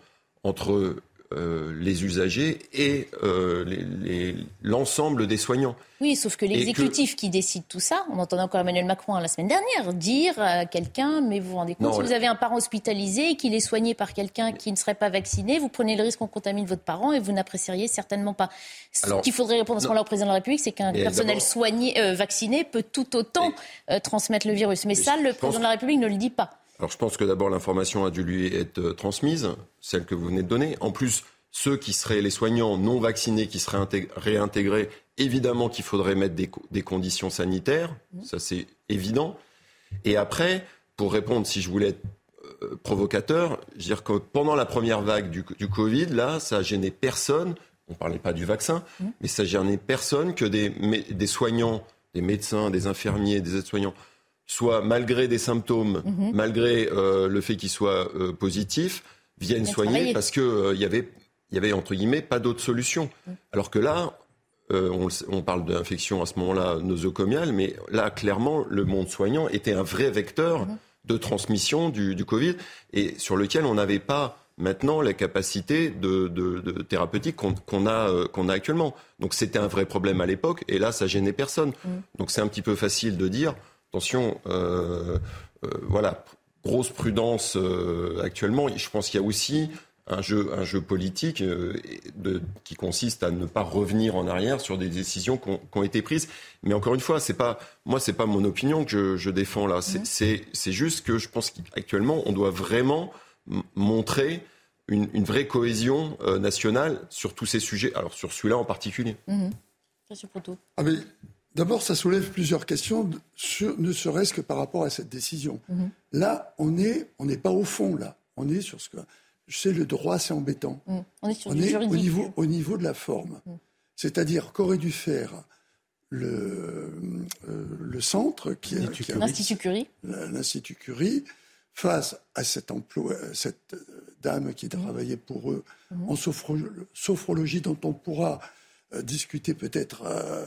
entre euh, les usagers et euh, l'ensemble des soignants. Oui, sauf que l'exécutif qui décide tout ça, on entendait encore Emmanuel Macron la semaine dernière dire à quelqu'un, mais vous vous rendez compte, si vous avez un parent hospitalisé et qu'il est soigné par quelqu'un qui ne serait pas vacciné, vous prenez le risque qu'on contamine votre parent et vous n'apprécieriez certainement pas. Ce qu'il faudrait répondre à ce moment-là au président de la République, c'est qu'un personnel soigné, euh, vacciné peut tout autant transmettre le virus. Mais, ça, le président de la République ne le dit pas. Alors je pense que d'abord l'information a dû lui être euh, transmise, celle que vous venez de donner. En plus, ceux qui seraient les soignants non vaccinés qui seraient réintégrés, évidemment qu'il faudrait mettre des, conditions sanitaires, mmh. ça c'est évident. Et après, pour répondre, si je voulais être euh, provocateur, je veux dire que pendant la première vague du, Covid, là, ça a gêné personne. On ne parlait pas du vaccin, mmh. mais ça a gêné personne que des, des soignants, des médecins, des infirmiers, des aides-soignants soit malgré des symptômes, mhm. malgré euh, le fait qu'ils soient euh, positifs, viennent soigner parce qu'il euh, y avait, y avait, entre guillemets, pas d'autre solution. Mhm. Alors que là, on, parle d'infection à ce moment-là nosocomiale, mais là, clairement, le monde soignant était un vrai vecteur mhm. de transmission du, Covid et sur lequel on n'avait pas maintenant la capacité de, thérapeutique qu'on a, qu'on a actuellement. Donc c'était un vrai problème à l'époque et là, ça gênait personne. Donc c'est un petit peu facile de dire attention, euh, euh, voilà, grosse prudence euh, actuellement. Je pense qu'il y a aussi un jeu, un jeu politique de, qui consiste à ne pas revenir en arrière sur des décisions qui ont, été prises. Mais encore une fois, c'est pas moi, c'est pas mon opinion que je, défends là. Mmh. C'est juste que je pense qu'actuellement, on doit vraiment montrer une, vraie cohésion nationale sur tous ces sujets. Alors sur celui-là en particulier. Mmh. Ah mais D'abord, ça soulève plusieurs questions, ne serait-ce que par rapport à cette décision. Mhm. Là, on n'est on n'est pas au fond, là. On est sur ce que. Je sais, le droit, c'est embêtant. Mhm. On est, sur on est au, niveau, au niveau de la forme. Mhm. C'est-à-dire qu'aurait dû faire le, euh, le centre, qui est l'Institut Curie. L'Institut Curie, face à cet emploi, cette dame qui travaillait pour eux en sophrologie, dont on pourra euh, discuter peut-être. Euh,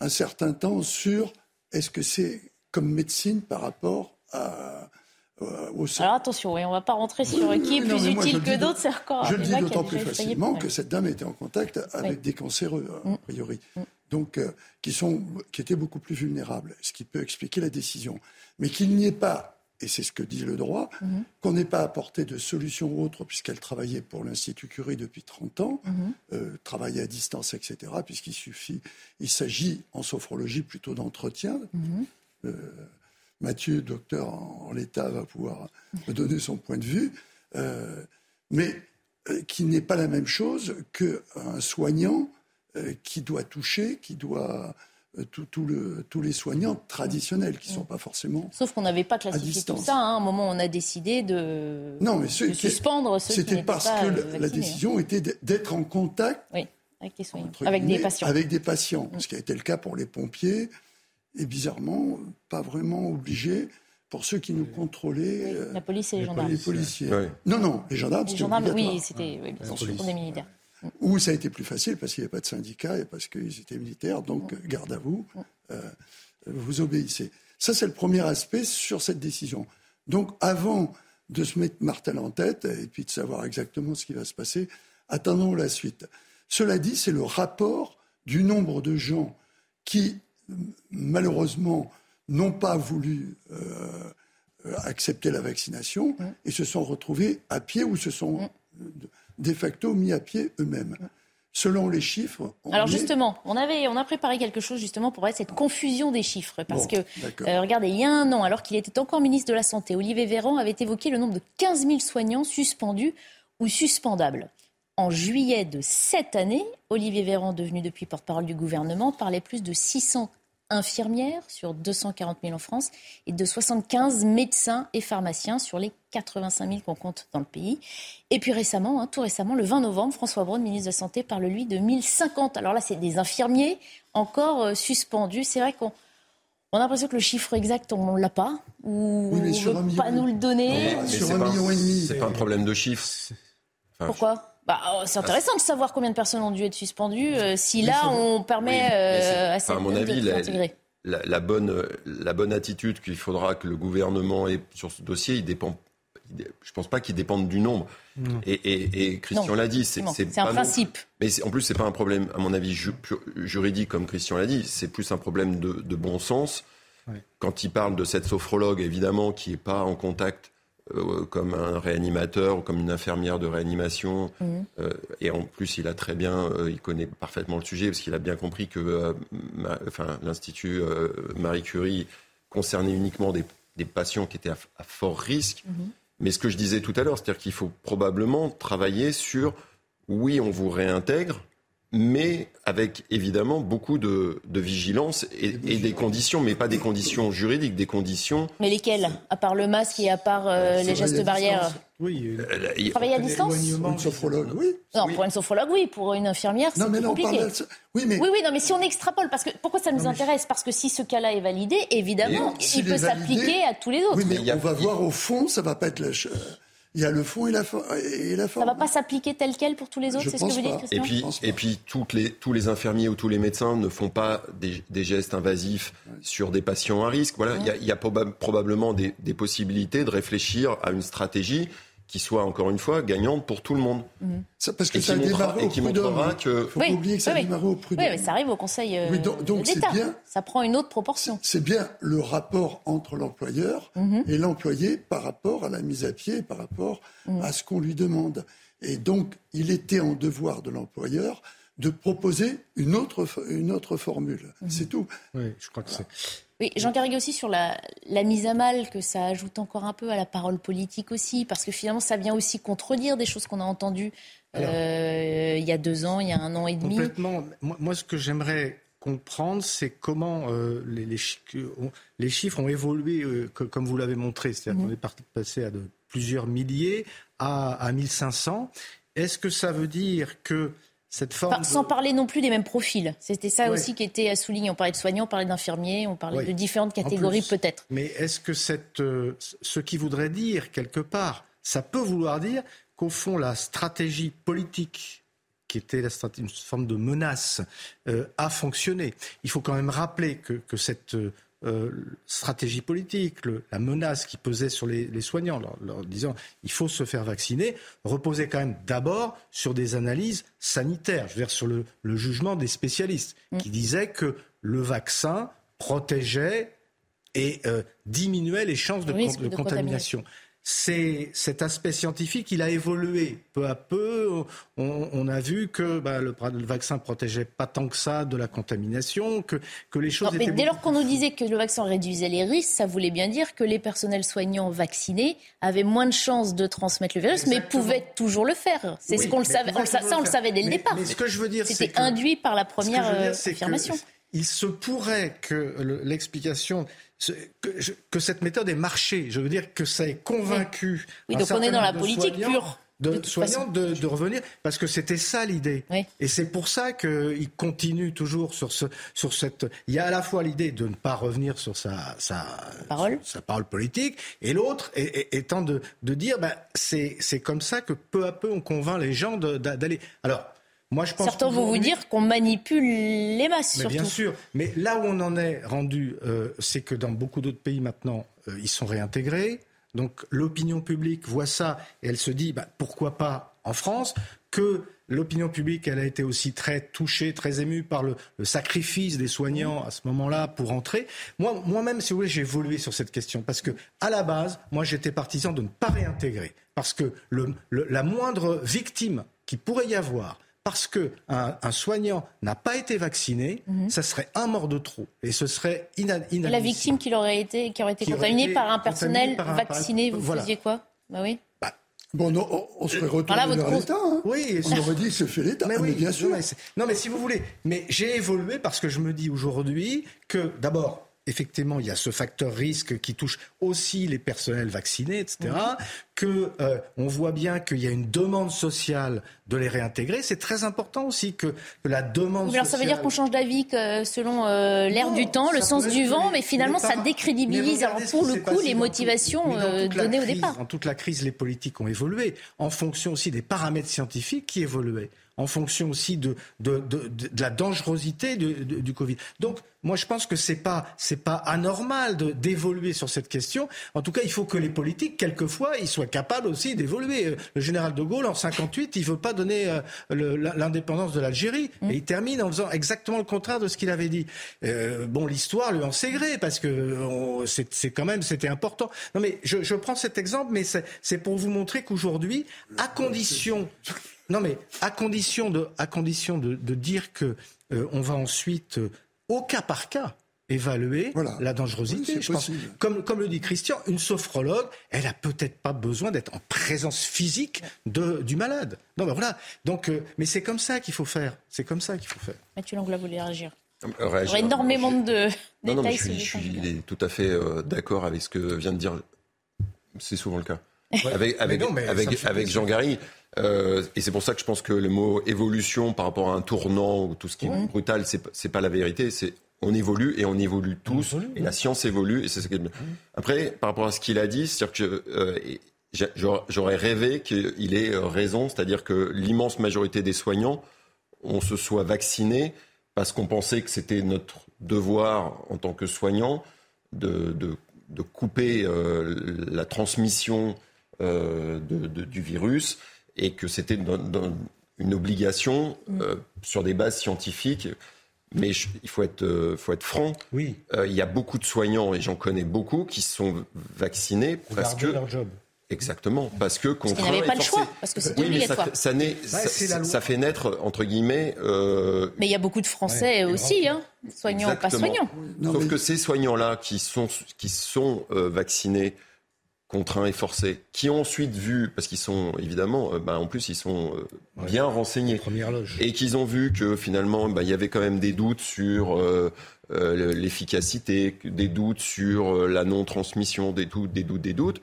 un certain temps sur est-ce que c'est comme médecine par rapport à, euh, au Alors attention, on ne va pas rentrer sur qui est plus utile que d'autres, c'est encore Je le dis d'autant plus facilement que cette dame était en contact avec des cancéreux, a mm. priori. Mm. Donc, euh, qui, sont, qui étaient beaucoup plus vulnérables, ce qui peut expliquer la décision. Mais qu'il n'y ait pas et c'est ce que dit le droit, mhm. qu'on n'ait pas apporté de solution autre, puisqu'elle travaillait pour l'Institut Curie depuis 30 ans, mhm. euh, travaillait à distance, etc., puisqu'il suffit, il s'agit en sophrologie plutôt d'entretien. Euh, Mathieu, docteur en, l'état, va pouvoir me donner son point de vue, euh, mais qui n'est pas la même chose qu'un soignant qui doit toucher, qui doit euh, tous les soignants traditionnels qui ne sont pas forcément. Sauf qu'on n'avait pas classifié tout ça. Hein. À un moment, on a décidé de, non, mais suspendre ceux C'était parce que la hein. décision était d'être en contact avec, avec des patients. Avec des patients, mm. ce qui a été le cas pour les pompiers, et bizarrement, pas vraiment obligé pour ceux qui nous contrôlaient. Euh, la police et les gendarmes. Les policiers. Non, non, les gendarmes, les gendarmes oui, c'était des militaires. Ou ça a été plus facile parce qu'il n'y avait pas de syndicat et parce qu'ils étaient militaires, donc garde à vous, euh, vous obéissez. Ça, c'est le premier aspect sur cette décision. Donc, avant de se mettre Martel en tête et puis de savoir exactement ce qui va se passer, attendons la suite. Cela dit, c'est le rapport du nombre de gens qui, malheureusement, n'ont pas voulu euh, accepter la vaccination et se sont retrouvés à pied ou se sont de facto mis à pied eux-mêmes. Selon les chiffres. Alors justement, on avait, on a préparé quelque chose justement pour cette confusion des chiffres, parce que euh, regardez, il y a un an, alors qu'il était encore ministre de la Santé, Olivier Véran avait évoqué le nombre de 15 000 soignants suspendus ou suspendables. En juillet de cette année, Olivier Véran, devenu depuis porte-parole du gouvernement, parlait plus de 600 infirmières sur 240 000 en France et de 75 médecins et pharmaciens sur les 85 000 qu'on compte dans le pays. Et puis récemment, hein, tout récemment, le 20 novembre, François Braun, ministre de la Santé, parle lui de 1050. Alors là, c'est des infirmiers encore euh, suspendus. C'est vrai qu'on on a l'impression que le chiffre exact, on ne l'a pas, ou on ne veut pas nous le donner. sur un million et demi. C'est pas un problème de chiffre. Pourquoi? Bah, oh, c'est intéressant de savoir combien de personnes ont dû être suspendues euh, si là on permet euh, à cette à mon avis, la, la, bonne, la bonne attitude qu'il faudra que le gouvernement ait sur ce dossier, il dépend. Je pense pas qu'il dépende du nombre. Et, et, Christian l'a dit, c'est un principe. mais en plus, c'est pas un problème, à mon avis, juridique comme Christian l'a dit. C'est plus un problème de, de bon sens. Quand il parle de cette sophrologue, évidemment, qui n'est pas en contact euh, comme un réanimateur ou comme une infirmière de réanimation. Mhm. Euh, et en plus, il a très bien, euh, il connaît parfaitement le sujet parce qu'il a bien compris que enfin, l'Institut Marie Curie concernait uniquement des, des patients qui étaient à, fort risque. Mhm. Mais ce que je disais tout à l'heure, c'est-à-dire qu'il faut probablement travailler sur, oui, on vous réintègre, mais avec évidemment beaucoup de, vigilance et, des conditions, mais pas des conditions juridiques, des conditions. Mais lesquelles? À part le masque et à part euh, les gestes barrières Oui. Euh, travailler à distance Pour une sophrologue, oui. Non, pour une sophrologue, oui. Pour une infirmière, c'est compliqué. Oui, mais... oui, oui, non, mais si on extrapole, parce que pourquoi ça nous intéresse? Parce que si ce cas-là est validé, évidemment, il peut s'appliquer à tous les autres. Oui, mais on va voir au fond, ça va pas être la il y a le fond et la, et la forme. Ça ne va pas s'appliquer tel quel pour tous les autres, c'est ce que vous dites, Et puis, et puis toutes les, tous les infirmiers ou tous les médecins ne font pas des, gestes invasifs sur des patients à risque. Voilà, il y a, probablement des, des, possibilités de réfléchir à une stratégie qui soit encore une fois gagnante pour tout le monde. Mhm. Ça, parce que ça a démarré au prud'homme. Que... Faut pas oublier que ça a démarré au prud'homme. Oui, mais ça arrive au Conseil euh, donc, Bien, ça prend une autre proportion. C'est bien le rapport entre l'employeur mhm. et l'employé par rapport à la mise à pied, par rapport mhm. à ce qu'on lui demande. Et donc, il était en devoir de l'employeur de proposer une autre, une autre formule. C'est tout. Oui, je crois que c'est. Oui, Jean Carrigue aussi sur la, mise à mal, que ça ajoute encore un peu à la parole politique aussi, parce que finalement ça vient aussi contredire des choses qu'on a entendues euh, il y a deux ans, il y a un an et demi. Complètement. Moi, ce que j'aimerais comprendre, c'est comment euh, les, les, chiffres ont évolué, euh, comme vous l'avez montré. C'est-à-dire qu'on mhm. est passer à de plusieurs milliers à, à 1500. Est-ce que ça veut dire que sans parler non plus des mêmes profils. C'était ça aussi qui était souligné. On parlait de soignants, on parlait d'infirmiers, on parlait de différentes catégories peut-être. Mais est-ce que cette, euh, ce qui voudrait dire, quelque part, ça peut vouloir dire qu'au fond, la stratégie politique qui était la une forme de menace, euh, a fonctionné? Il faut quand même rappeler que, que cette euh, stratégie politique, la menace qui pesait sur les, soignants, leur, disant il faut se faire vacciner, reposait quand même d'abord sur des analyses sanitaires, je veux dire sur le, jugement des spécialistes, mm. qui disaient que le vaccin protégeait et euh, diminuait les chances de, contamination c'est cet aspect scientifique, il a évolué peu à peu. On, a vu que bah, le, vaccin protégeait pas tant que ça de la contamination, que, que les choses. mais dès lors qu'on nous disait que le vaccin réduisait les risques, ça voulait bien dire que les personnels soignants vaccinés avaient moins de chances de transmettre le virus, mais pouvaient toujours le faire. C'est ce qu'on le savait. ça, on le savait dès le départ. Mais ce que je veux dire, c'était induit par la première euh, affirmation. Il se pourrait que l'explication que, cette méthode ait marché. Je veux dire que ça ait convaincu. Oui, donc on est dans la politique pure. De, soignants de, revenir, parce que c'était ça l'idée. Et c'est pour ça qu'il continue toujours sur, ce, sur cette. Il y a à la fois l'idée de ne pas revenir sur sa, sa, parole. sa parole politique, et l'autre étant de, de dire ben, c'est comme ça que peu à peu on convainc les gens d'aller. Alors, Certains vont vous dire qu'on manipule les masses, mais Bien sûr, mais là où on en est rendu, euh, c'est que dans beaucoup d'autres pays maintenant, euh, ils sont réintégrés. Donc l'opinion publique voit ça et elle se dit bah, pourquoi pas en France que l'opinion publique, elle a été aussi très touchée, très émue par le, sacrifice des soignants à ce moment-là pour entrer. Moi, moi-même, si vous voulez, j'ai évolué sur cette question parce que, à la base, moi, j'étais partisan de ne pas réintégrer parce que le, la moindre victime qui pourrait y avoir parce qu'un un soignant n'a pas été vacciné, mhm. ça serait un mort de trop. Et ce serait inadmissible. La victime qui aurait été, qui aurait été contaminée par un personnel vacciné, vous faisiez quoi? Bah oui. Bah, Bon, non, on serait retourné voilà, vers l'État. Hein. Oui, on [laughs] aurait dit c'est fait l'État. Mais, oui, bien sûr. non, mais si vous voulez. Mais j'ai évolué parce que je me dis aujourd'hui que, d'abord, effectivement, il y a ce facteur risque qui touche aussi les personnels vaccinés, etc. Qu'on Que euh, on voit bien qu'il y a une demande sociale de les réintégrer. C'est très important aussi que, la demande. sociale... ça veut dire qu'on change d'avis selon euh, l'air du temps, le sens du vent, mais finalement ça décrédibilise. Alors pour le coup, les motivations euh, données au départ. En toute la crise, les politiques ont évolué en fonction aussi des paramètres scientifiques qui évoluaient en fonction aussi de, de, de, de la dangerosité du Covid. Donc, moi, je pense que c'est pas c'est pas anormal d'évoluer sur cette question. En tout cas, il faut que les politiques, quelquefois, ils soient capables aussi d'évoluer. Le général de Gaulle, en 58, il veut pas donner euh, l'indépendance de l'Algérie, mmh. et il termine en faisant exactement le contraire de ce qu'il avait dit. Euh, bon, l'histoire lui en sait gré parce que c'est quand même c'était important. Non, mais je, je prends cet exemple, mais c'est pour vous montrer qu'aujourd'hui, à condition non, mais à condition de, à condition de, de dire que euh, on va ensuite, euh, au cas par cas, évaluer la dangerosité. je pense, comme, comme le dit Christian, une sophrologue, elle a peut-être pas besoin d'être en présence physique de, du malade. Non, mais voilà. Donc, euh, mais c'est comme ça qu'il faut faire. C'est comme ça qu'il faut faire. Mathieu Langlois voulait réagir? réagir énormément de non, non, je, suis, je suis tout à fait d'accord avec ce que vient de dire. C'est souvent le cas. Avec, avec, avec, avec Jean Gary, euh, et c'est pour ça que je pense que le mot évolution par rapport à un tournant ou tout ce qui est brutal, c'est, c'est pas la vérité. C'est on évolue et on évolue tous et la science évolue et c'est ce qui est bien. Après, par rapport à ce qu'il a dit, c'est-à-dire que euh, j'aurais rêvé qu'il ait euh, raison, c'est-à-dire que l'immense majorité des soignants, on se soit vaccinés parce qu'on pensait que c'était notre devoir en tant que soignant de, de, de couper euh, la transmission euh, de, du virus et que c'était une obligation mm. euh, sur des bases scientifiques. Mais il faut être, euh, faut être franc. Oui. Euh, il y a beaucoup de soignants, et j'en connais beaucoup, qui sont vaccinés parce que. leur job. Exactement, parce que parce n'avaient pas le choix, parce que c'est obligatoire. ça, ça, ça, fait naître entre guillemets. Euh... Mais il y a beaucoup de Français aussi, hein, soignants ou pas soignants. Sauf que ces soignants-là qui sont qui sont euh, vaccinés contraints et forcés, qui ont ensuite vu, parce qu'ils sont évidemment, euh, bah, en plus ils sont euh, bien renseignés, et qu'ils ont vu que finalement bah, il y avait quand même des doutes sur euh, l'efficacité, des doutes sur la non-transmission, des doutes, des doutes, des doutes,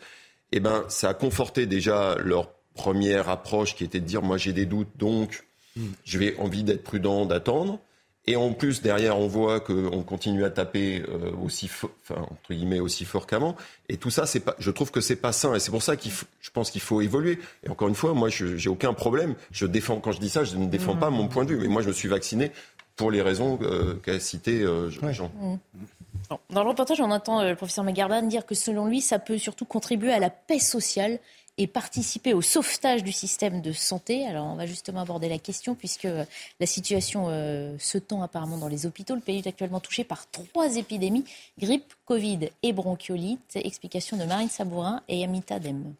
et ben ça a conforté déjà leur première approche qui était de dire moi j'ai des doutes donc hmm. je vais envie d'être prudent, d'attendre. Et en plus, derrière, on voit qu'on continue à taper euh, aussi, enfin, entre guillemets, aussi fort qu'avant. Et tout ça, c'est pas, je trouve que c'est pas sain. Et c'est pour ça qu'il je pense qu'il faut évoluer. Et encore une fois, moi, je j'ai aucun problème. Je défends, quand je dis ça, je ne défends pas mon point de vue. Mais moi, je me suis vacciné pour les raisons euh, qu'a cité euh, Jean. Mmh. Dans le reportage, on entend le professeur Megardan dire que selon lui, ça peut surtout contribuer à la paix sociale et participer au sauvetage du système de santé. Alors on va justement aborder la question puisque la situation euh, se tend apparemment dans les hôpitaux. Le pays est actuellement touché par trois épidémies, grippe, Covid et bronchiolite. Explication de Marine Sabourin et Amita Dem.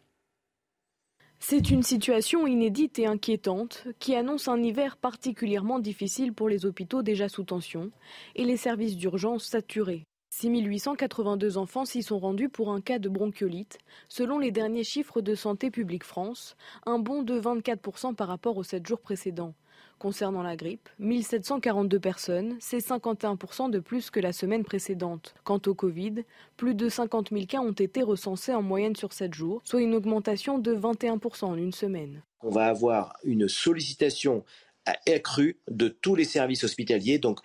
C'est une situation inédite et inquiétante qui annonce un hiver particulièrement difficile pour les hôpitaux déjà sous tension et les services d'urgence saturés. 6882 enfants s'y sont rendus pour un cas de bronchiolite, selon les derniers chiffres de Santé publique France, un bond de 24% par rapport aux 7 jours précédents. Concernant la grippe, 1742 personnes, c'est 51% de plus que la semaine précédente. Quant au Covid, plus de 50 000 cas ont été recensés en moyenne sur 7 jours, soit une augmentation de 21% en une semaine. On va avoir une sollicitation accrue de tous les services hospitaliers, donc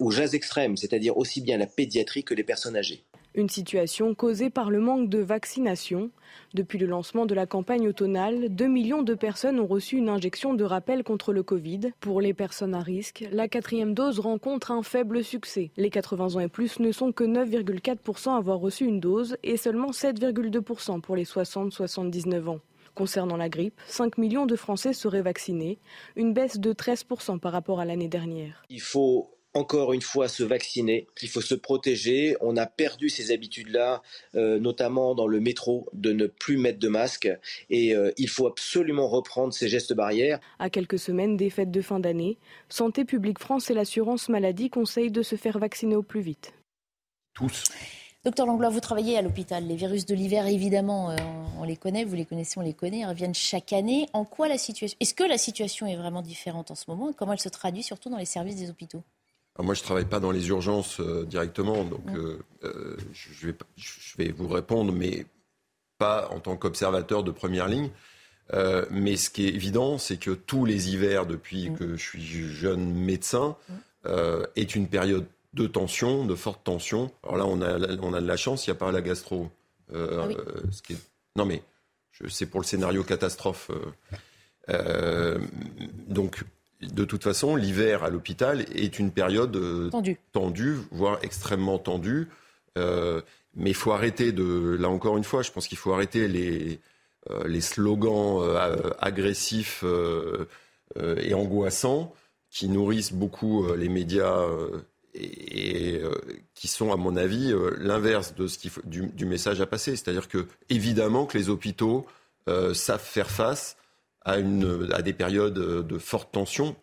aux jazz extrêmes, c'est-à-dire aussi bien la pédiatrie que les personnes âgées. Une situation causée par le manque de vaccination. Depuis le lancement de la campagne automnale, 2 millions de personnes ont reçu une injection de rappel contre le Covid. Pour les personnes à risque, la quatrième dose rencontre un faible succès. Les 80 ans et plus ne sont que 9,4% à avoir reçu une dose et seulement 7,2% pour les 60-79 ans. Concernant la grippe, 5 millions de Français seraient vaccinés, une baisse de 13% par rapport à l'année dernière. Il faut encore une fois se vacciner, il faut se protéger. On a perdu ces habitudes-là, euh, notamment dans le métro, de ne plus mettre de masque. Et euh, il faut absolument reprendre ces gestes barrières. À quelques semaines des fêtes de fin d'année, Santé publique France et l'assurance maladie conseillent de se faire vacciner au plus vite. Tous Docteur Langlois, vous travaillez à l'hôpital. Les virus de l'hiver, évidemment, euh, on les connaît, vous les connaissez, on les connaît, ils reviennent chaque année. En quoi la situation Est-ce que la situation est vraiment différente en ce moment et comment elle se traduit surtout dans les services des hôpitaux? Moi, je ne travaille pas dans les urgences euh, directement, donc je, vais, je, vais, vous répondre, mais pas en tant qu'observateur de première ligne. mais ce qui est évident, c'est que tous les hivers, depuis mm. que je suis jeune médecin, mm. est une période de tension, de forte tension. Alors là, on a, on a de la chance, il n'y a pas la gastro. Euh, ah euh, ce qui est... Non, mais c'est pour le scénario catastrophe. Euh, donc, de toute façon, l'hiver à l'hôpital est une période tendue, voire extrêmement tendue. mais il faut arrêter de. Là encore une fois, je pense qu'il faut arrêter les, les slogans agressifs et angoissants qui nourrissent beaucoup les médias et, euh, qui sont, à mon avis, euh, l'inverse de ce qui, du, du, message à passer. C'est-à-dire que, évidemment, que les hôpitaux euh, savent faire face à, une, à des périodes de forte tension.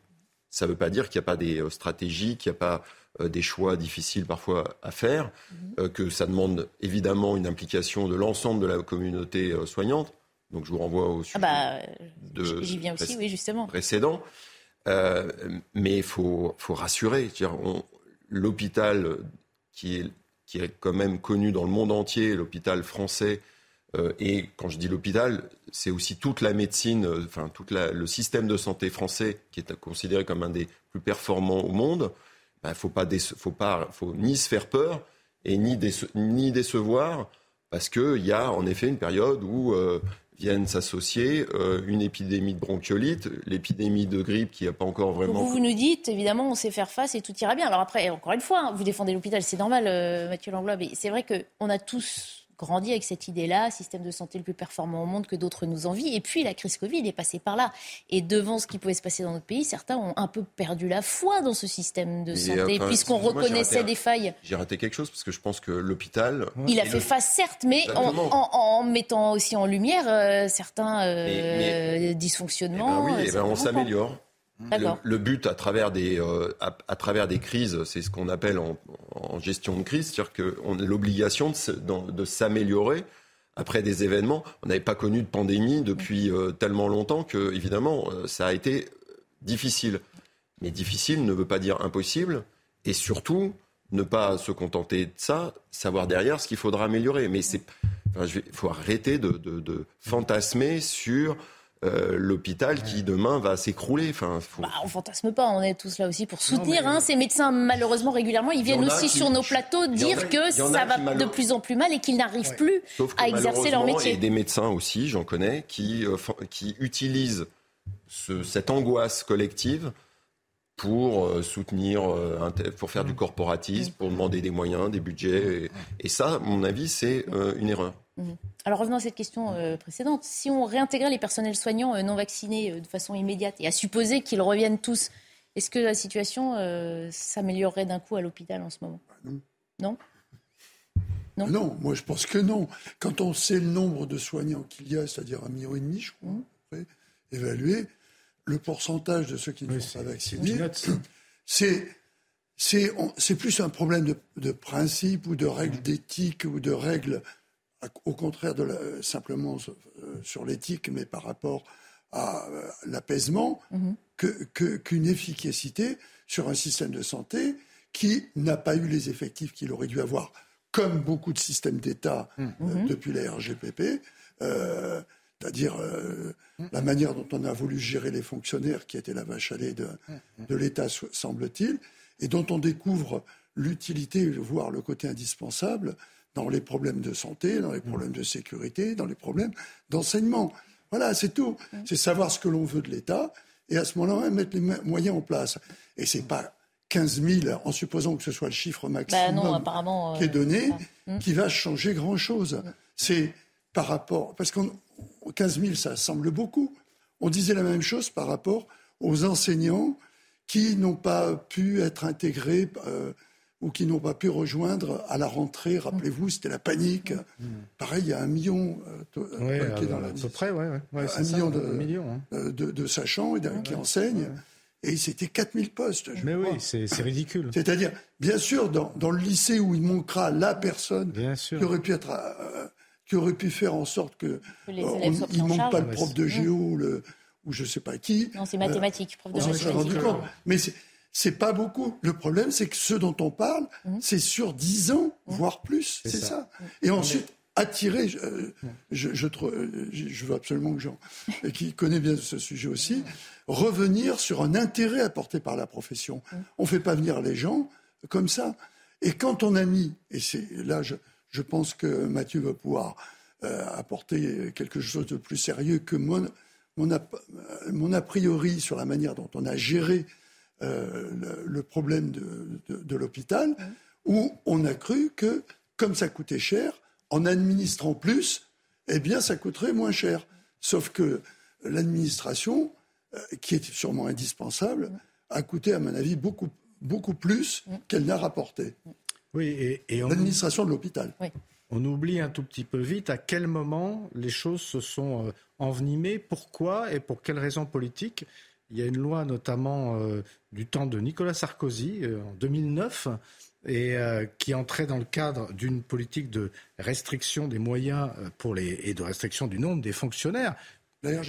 Ça ne veut pas dire qu'il n'y a pas des stratégies, qu'il n'y a pas des choix difficiles parfois à faire, mhm. que ça demande évidemment une implication de l'ensemble de la communauté soignante. Donc je vous renvoie au sujet ah bah, j'y viens aussi, oui, justement. précédent. mais il faut, faut rassurer. On, l'hôpital qui est, qui est quand même connu dans le monde entier, l'hôpital français, euh, et quand je dis l'hôpital, c'est aussi toute la médecine, euh, enfin tout le système de santé français qui est considéré comme un des plus performants au monde. Il faut pas, faut pas, faut ni se faire peur et ni, ni décevoir, parce qu'il y a en effet une période où euh, viennent s'associer euh, une épidémie de bronchiolite, l'épidémie de grippe qui n'a pas encore vraiment. Vous, vous nous dites, évidemment, on sait faire face et tout ira bien. Alors après, encore une fois, hein, vous défendez l'hôpital, c'est normal, euh, Mathieu Langlois, mais c'est vrai qu'on a tous grandi avec cette idée-là, système de santé le plus performant au monde que d'autres nous envient. Et puis la crise Covid est passée par là. Et devant ce qui pouvait se passer dans notre pays, certains ont un peu perdu la foi dans ce système de santé, puisqu'on reconnaissait des failles. J'ai raté quelque chose, parce que je pense que l'hôpital... Il a fait face, certes, mais en, mettant aussi en lumière euh, certains euh, dysfonctionnements. Eh ben oui, eh ben on s'améliore. Le, but à travers des, euh, à, travers des crises, c'est ce qu'on appelle en, gestion de crise, c'est-à-dire qu'on a l'obligation de, de s'améliorer après des événements. On n'avait pas connu de pandémie depuis euh, tellement longtemps que, évidemment, euh, ça a été difficile. Mais difficile ne veut pas dire impossible, et surtout ne pas se contenter de ça, savoir derrière ce qu'il faudra améliorer. Mais c'est, enfin, il faut arrêter de, de fantasmer sur euh, l'hôpital qui demain va s'écrouler. Enfin, faut... bah, on fantasme pas, on est tous là aussi pour soutenir hein, ces médecins. Malheureusement, régulièrement, ils viennent aussi sur nos plateaux dire que ça va de plus en plus mal et qu'ils n'arrivent plus à exercer leur métier. Et des médecins aussi, j'en connais, qui, euh, qui utilisent ce, cette angoisse collective pour euh, soutenir, pour faire du corporatisme, pour demander des moyens, des budgets. Et, ça, à mon avis, c'est une erreur. Mhm. Alors revenons à cette question euh, précédente. Si on réintégrait les personnels soignants euh, non vaccinés euh, de façon immédiate et à supposer qu'ils reviennent tous, est-ce que la situation s'améliorerait d'un coup à l'hôpital en ce moment? Bah, Non. Non? Non, non, moi je pense que non. Quand on sait le nombre de soignants qu'il y a, c'est-à-dire un million et demi, je crois, mhm. évalué, le pourcentage de ceux qui ne sont pas vaccinés, c'est c'est plus un problème de, de, principe ou de règles d'éthique ou de règles au contraire de simplement euh, sur l'éthique, mais par rapport à euh, l'apaisement, mhm. qu'une efficacité sur un système de santé qui n'a pas eu les effectifs qu'il aurait dû avoir, comme beaucoup de systèmes d'État euh, mhm. depuis la RGPP. c'est-à-dire la manière dont on a voulu gérer les fonctionnaires, qui était la vache à lait de, mhm. de l'État, semble-t-il, et dont on découvre l'utilité, voire le côté indispensable dans les problèmes de santé, dans les problèmes de sécurité, dans les problèmes d'enseignement. Voilà, c'est tout. C'est savoir ce que l'on veut de l'État et à ce moment-là, mettre les moyens en place. Et c'est pas 15 000, en supposant que ce soit le chiffre bah maximum qui est donné, euh, hmm. qui va changer grand-chose. C'est par rapport... Parce que 15 000, ça semble beaucoup. On disait la même chose par rapport aux enseignants qui n'ont pas pu être intégrés... Euh, ou qui n'ont pas pu rejoindre à la rentrée. Rappelez-vous, c'était la panique. Pareil, il y a un million euh, qui est dans la à peu près, ouais, un million, de, hein. euh, de, de, sachants et qui enseignent. et c'était 4000 postes. Mais oui, c'est ridicule. C'est-à-dire, bien sûr, dans, dans, le lycée où il manquera la personne qui aurait pu être, euh, qui aurait pu faire en sorte que, il ne manque pas le prof de géo, le, ou je ne sais pas qui. Non, c'est mathématiques, prof de mathématiques. Mais c'est pas beaucoup. Le problème, c'est que ce dont on parle, mmh. c'est sur 10 ans, mmh. voire plus. C'est ça. Et ensuite, attirer. Je, je, je, veux absolument que Jean, qui connaît bien ce sujet aussi, revenir sur un intérêt apporté par la profession. On ne fait pas venir les gens comme ça. Et quand on a mis, et c'est là, je, je, pense que Mathieu va pouvoir euh, apporter quelque chose de plus sérieux que mon, mon, a, mon a priori sur la manière dont on a géré euh, le, problème de, de, de l'hôpital, où on a cru que, comme ça coûtait cher, en administrant plus, eh bien, ça coûterait moins cher. Sauf que l'administration, euh, qui est sûrement indispensable, a coûté, à mon avis, beaucoup, beaucoup plus qu'elle n'a rapporté. Oui, et, l'administration de l'hôpital. On oublie un tout petit peu vite à quel moment les choses se sont euh, envenimées, pourquoi et pour quelles raisons politiques. Il y a une loi notamment euh, du temps de Nicolas Sarkozy en 2009 et euh, qui entrait dans le cadre d'une politique de restriction des moyens euh, pour les, et de restriction du nombre des fonctionnaires,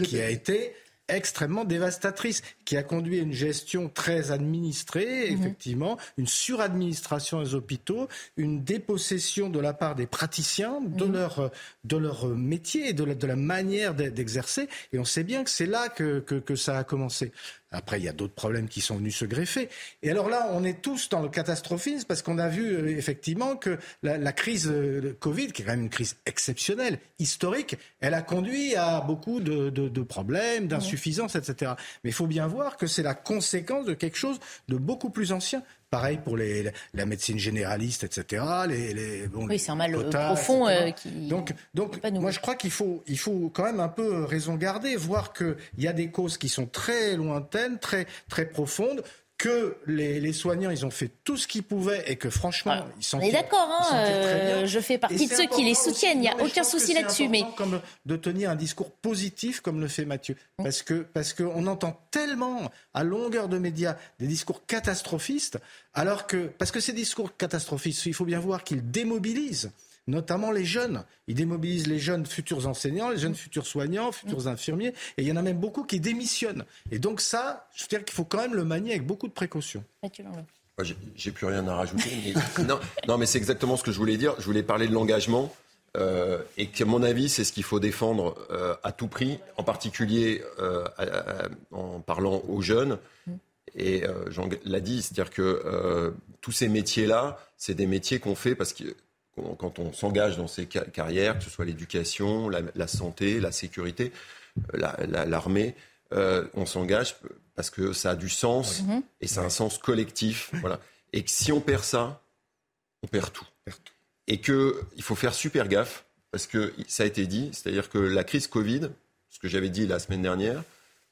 qui a été extrêmement dévastatrice, qui a conduit à une gestion très administrée, mhm. effectivement, une suradministration des hôpitaux, une dépossession de la part des praticiens de, mhm. leur, de leur métier et de la, de la manière d'exercer. Et on sait bien que c'est là que, que, que ça a commencé. Après, il y a d'autres problèmes qui sont venus se greffer. Et alors là, on est tous dans le catastrophisme parce qu'on a vu euh, effectivement que la, crise euh, Covid, qui est quand même une crise exceptionnelle, historique, elle a conduit à beaucoup de, de problèmes, d'insuffisances, etc. Mais il faut bien voir que c'est la conséquence de quelque chose de beaucoup plus ancien. Pareil pour les, la médecine généraliste, etc. Les, les, bon, oui, c'est un mal profond euh, qui. Donc, donc moi, je crois qu'il faut, il faut quand même un peu raison garder, voir qu'il y a des causes qui sont très lointaines, très, très profondes que les, soignants, ils ont fait tout ce qu'ils pouvaient et que franchement, ah, ils sont. On est d'accord, hein, euh, je fais partie de ceux qui les soutiennent, il n'y a aucun souci là-dessus. Mais comme de tenir un discours positif comme le fait Mathieu, mm. parce que parce qu'on entend tellement à longueur de médias des discours catastrophistes, alors que parce que ces discours catastrophistes, il faut bien voir qu'ils démobilisent notamment les jeunes. Ils démobilisent les jeunes futurs enseignants, les jeunes futurs soignants, futurs infirmiers, et il y en a même beaucoup qui démissionnent. Et donc ça, je veux dire qu'il faut quand même le manier avec beaucoup de précaution. J'ai plus rien à rajouter. [laughs] non, non, mais c'est exactement ce que je voulais dire. Je voulais parler de l'engagement. Euh, et qu'à mon avis, c'est ce qu'il faut défendre euh, à tout prix, en particulier euh, en parlant aux jeunes. Mm. Et Jean l'a dit, c'est-à-dire que tous ces métiers-là, c'est des métiers qu'on fait parce que quand on s'engage dans ces carrières, que ce soit l'éducation, la, santé, la sécurité, euh, l'armée, euh, on s'engage parce que ça a du sens mhm. et c'est un sens collectif. Voilà. Et que si on perd ça, on perd tout. Et qu'il faut faire super gaffe parce que ça a été dit, c'est-à-dire que la crise Covid, ce que j'avais dit la semaine dernière,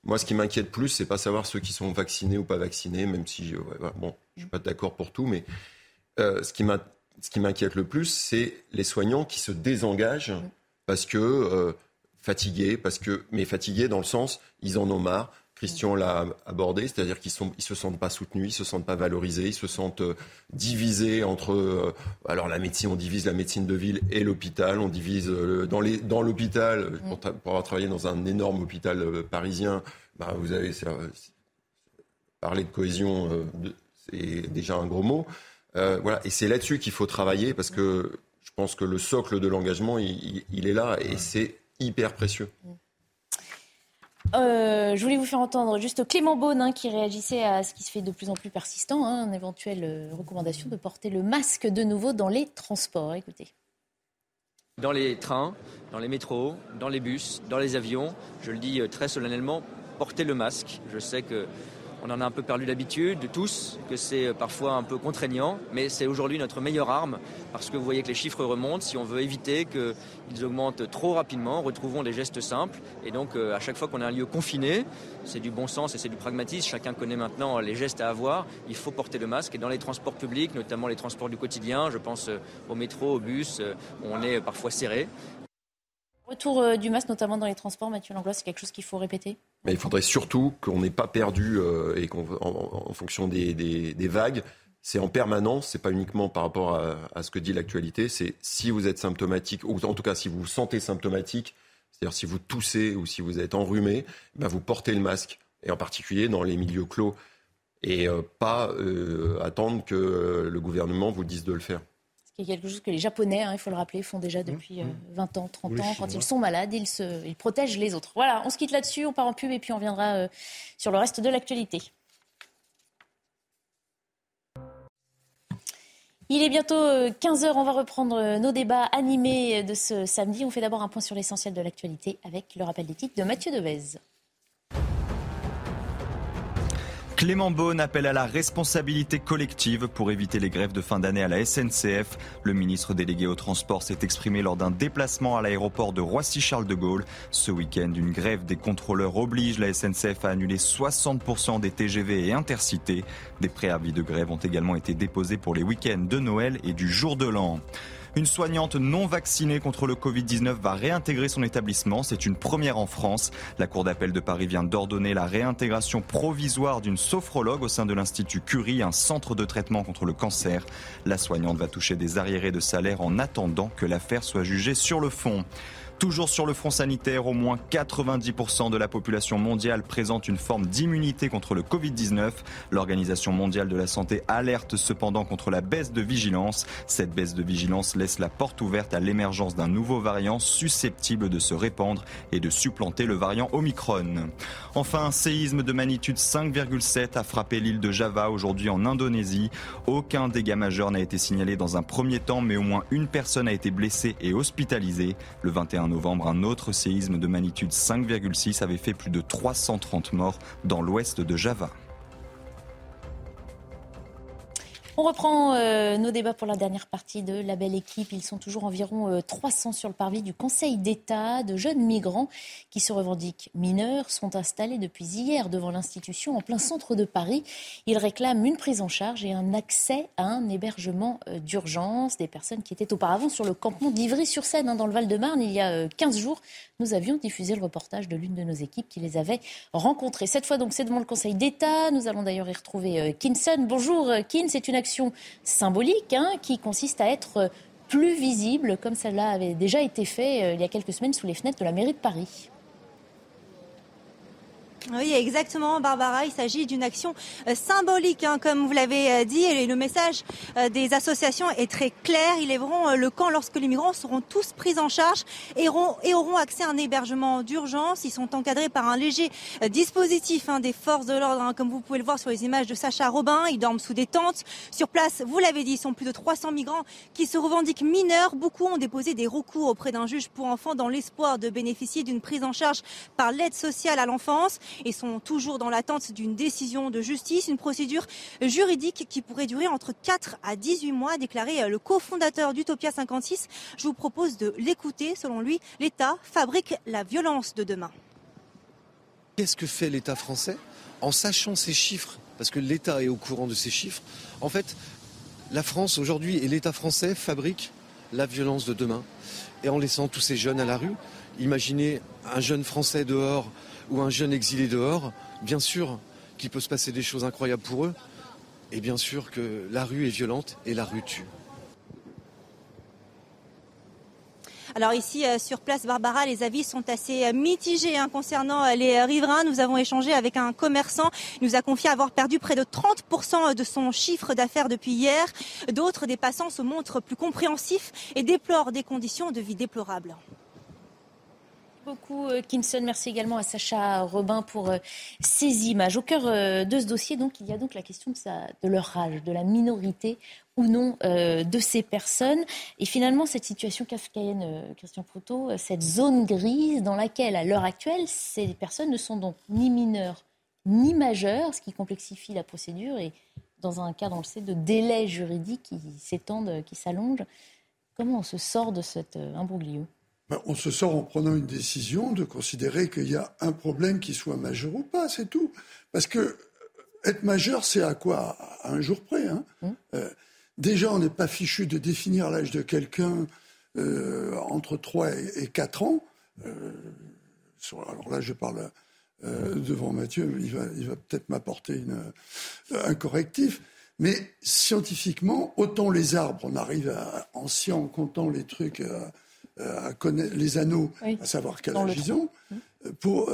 moi, ce qui m'inquiète plus, c'est pas savoir ceux qui sont vaccinés ou pas vaccinés, même si, bon, je suis pas d'accord pour tout, mais euh, ce qui m'a ce qui m'inquiète le plus, c'est les soignants qui se désengagent parce que euh, fatigués, parce que, mais fatigués dans le sens, ils en ont marre. Christian l'a abordé, c'est-à-dire qu'ils ne se sentent pas soutenus, ils se sentent pas valorisés, ils se sentent euh, divisés entre. Euh, alors la médecine, on divise la médecine de ville et l'hôpital, on divise dans les dans l'hôpital pour, avoir travaillé dans un énorme hôpital parisien. Bah, vous avez parler de cohésion, c'est déjà un gros mot. Euh, voilà. Et c'est là-dessus qu'il faut travailler parce que je pense que le socle de l'engagement, il, est là et c'est hyper précieux. Euh, je voulais vous faire entendre juste Clément Beaune hein, qui réagissait à ce qui se fait de plus en plus persistant, hein, une éventuelle euh, recommandation de porter le masque de nouveau dans les transports. Écoutez. Dans les trains, dans les métros, dans les bus, dans les avions, je le dis très solennellement, portez le masque. Je sais que on en a un peu perdu l'habitude, de tous, que c'est parfois un peu contraignant, mais c'est aujourd'hui notre meilleure arme, parce que vous voyez que les chiffres remontent. Si on veut éviter qu'ils augmentent trop rapidement, retrouvons des gestes simples. Et donc, euh, à chaque fois qu'on a un lieu confiné, c'est du bon sens et c'est du pragmatisme. Chacun connaît maintenant les gestes à avoir. Il faut porter le masque. Et dans les transports publics, notamment les transports du quotidien, je pense euh, au métro, au bus, euh, on est parfois serré. Retour euh, du masque, notamment dans les transports, Mathieu Langlois, c'est quelque chose qu'il faut répéter. Il faudrait surtout qu'on n'ait pas perdu, euh, et qu'en en, fonction des, vagues, c'est en permanence, c'est pas uniquement par rapport à, ce que dit l'actualité, c'est si vous êtes symptomatique, ou en tout cas si vous vous sentez symptomatique, c'est-à-dire si vous toussez ou si vous êtes enrhumé, ben vous portez le masque, et en particulier dans les milieux clos, et euh, pas attendre que le gouvernement vous dise de le faire y quelque chose que les Japonais, hein, il faut le rappeler, font déjà depuis 20 euh, ans, 30 ans. Quand ils sont malades, ils, se, ils protègent les autres. Voilà, on se quitte là-dessus, on part en pub et puis on viendra euh, sur le reste de l'actualité. Il est bientôt 15h, euh, on va reprendre nos débats animés de ce samedi. On fait d'abord un point sur l'essentiel de l'actualité avec le rappel des titres de Mathieu Devez. Clément Beaune appelle à la responsabilité collective pour éviter les grèves de fin d'année à la SNCF. Le ministre délégué au transport s'est exprimé lors d'un déplacement à l'aéroport de Roissy-Charles de Gaulle. Ce week-end, une grève des contrôleurs oblige la SNCF à annuler 60% des TGV et intercités. Des préavis de grève ont également été déposés pour les week-ends de Noël et du jour de l'an. Une soignante non vaccinée contre le Covid-19 va réintégrer son établissement. C'est une première en France. La Cour d'appel de Paris vient d'ordonner la réintégration provisoire d'une sophrologue au sein de l'Institut Curie, un centre de traitement contre le cancer. La soignante va toucher des arriérés de salaire en attendant que l'affaire soit jugée sur le fond. Toujours sur le front sanitaire, au moins 90% de la population mondiale présente une forme d'immunité contre le Covid-19. L'Organisation mondiale de la santé alerte cependant contre la baisse de vigilance. Cette baisse de vigilance laisse la porte ouverte à l'émergence d'un nouveau variant susceptible de se répandre et de supplanter le variant Omicron. Enfin, un séisme de magnitude 5,7 a frappé l'île de Java aujourd'hui en Indonésie. Aucun dégât majeur n'a été signalé dans un premier temps, mais au moins une personne a été blessée et hospitalisée. Le 21 novembre, un autre séisme de magnitude 5,6 avait fait plus de 330 morts dans l'ouest de Java. On reprend euh, nos débats pour la dernière partie de la belle équipe. Ils sont toujours environ 300 euh, sur le parvis du Conseil d'État. De jeunes migrants qui se revendiquent mineurs sont installés depuis hier devant l'institution en plein centre de Paris. Ils réclament une prise en charge et un accès à un hébergement euh, d'urgence. Des personnes qui étaient auparavant sur le campement d'Ivry-sur-Seine hein, dans le Val-de-Marne il y a 15 jours. Nous avions diffusé le reportage de l'une de nos équipes qui les avait rencontrés. Cette fois donc c'est devant le Conseil d'État. Nous allons d'ailleurs y retrouver Kinson. Bonjour Kin, c'est une action symbolique hein, qui consiste à être plus visible, comme cela avait déjà été fait euh, il y a quelques semaines sous les fenêtres de la mairie de Paris. Oui, exactement, Barbara. Il s'agit d'une action euh, symbolique, hein, comme vous l'avez euh, dit. Et le message euh, des associations est très clair. Ils lèveront le camp lorsque les migrants seront tous pris en charge et auront, accès à un hébergement d'urgence. Ils sont encadrés par un léger dispositif hein, des forces de l'ordre, hein, comme vous pouvez le voir sur les images de Sacha Robin. Ils dorment sous des tentes. Sur place, vous l'avez dit, ils sont plus de 300 migrants qui se revendiquent mineurs. Beaucoup ont déposé des recours auprès d'un juge pour enfants dans l'espoir de bénéficier d'une prise en charge par l'aide sociale à l'enfance et sont toujours dans l'attente d'une décision de justice, une procédure juridique qui pourrait durer entre 4 à 18 mois, a déclaré le cofondateur d'Utopia 56. Je vous propose de l'écouter. Selon lui, l'État fabrique la violence de demain. Qu'est-ce que fait l'État français en sachant ces chiffres? Parce que l'État est au courant de ces chiffres. En fait, la France aujourd'hui et l'État français fabriquent la violence de demain. Et en laissant tous ces jeunes à la rue, imaginez un jeune Français dehors ou un jeune exilé dehors, bien sûr qu'il peut se passer des choses incroyables pour eux. Et bien sûr que la rue est violente et la rue tue. Alors ici, euh, sur place Barbara, les avis sont assez euh, mitigés hein, concernant euh, les riverains. Nous avons échangé avec un commerçant. Il nous a confié avoir perdu près de 30% de son chiffre d'affaires depuis hier. D'autres, des passants, se montrent plus compréhensifs et déplorent des conditions de vie déplorables beaucoup, euh, Kinson. Merci également à Sacha Robin pour euh, ces images. Au cœur euh, de ce dossier, donc, il y a donc la question de, leur âge, de la minorité ou non de ces personnes. Et finalement, cette situation kafkaïenne, Christian Proutot, cette zone grise dans laquelle, à l'heure actuelle, ces personnes ne sont donc ni mineures ni majeures, ce qui complexifie la procédure et dans un cadre, on le sait, de délais juridiques qui s'étendent, qui s'allongent. Comment on se sort de cet imbroglio? Ben, on se sort en prenant une décision de considérer qu'il y a un problème qui soit majeur ou pas, c'est tout. Parce que euh, être majeur, c'est à quoi? À un jour près. Hein mmh. euh, déjà, on n'est pas fichu de définir l'âge de quelqu'un euh, entre 3 et 4 ans. alors là, je parle devant Mathieu, il va, il va peut-être m'apporter un correctif. Mais scientifiquement, autant les arbres, on arrive à, en science, comptant les trucs, à, connaître les anneaux, à savoir quel âge ils ont, pour,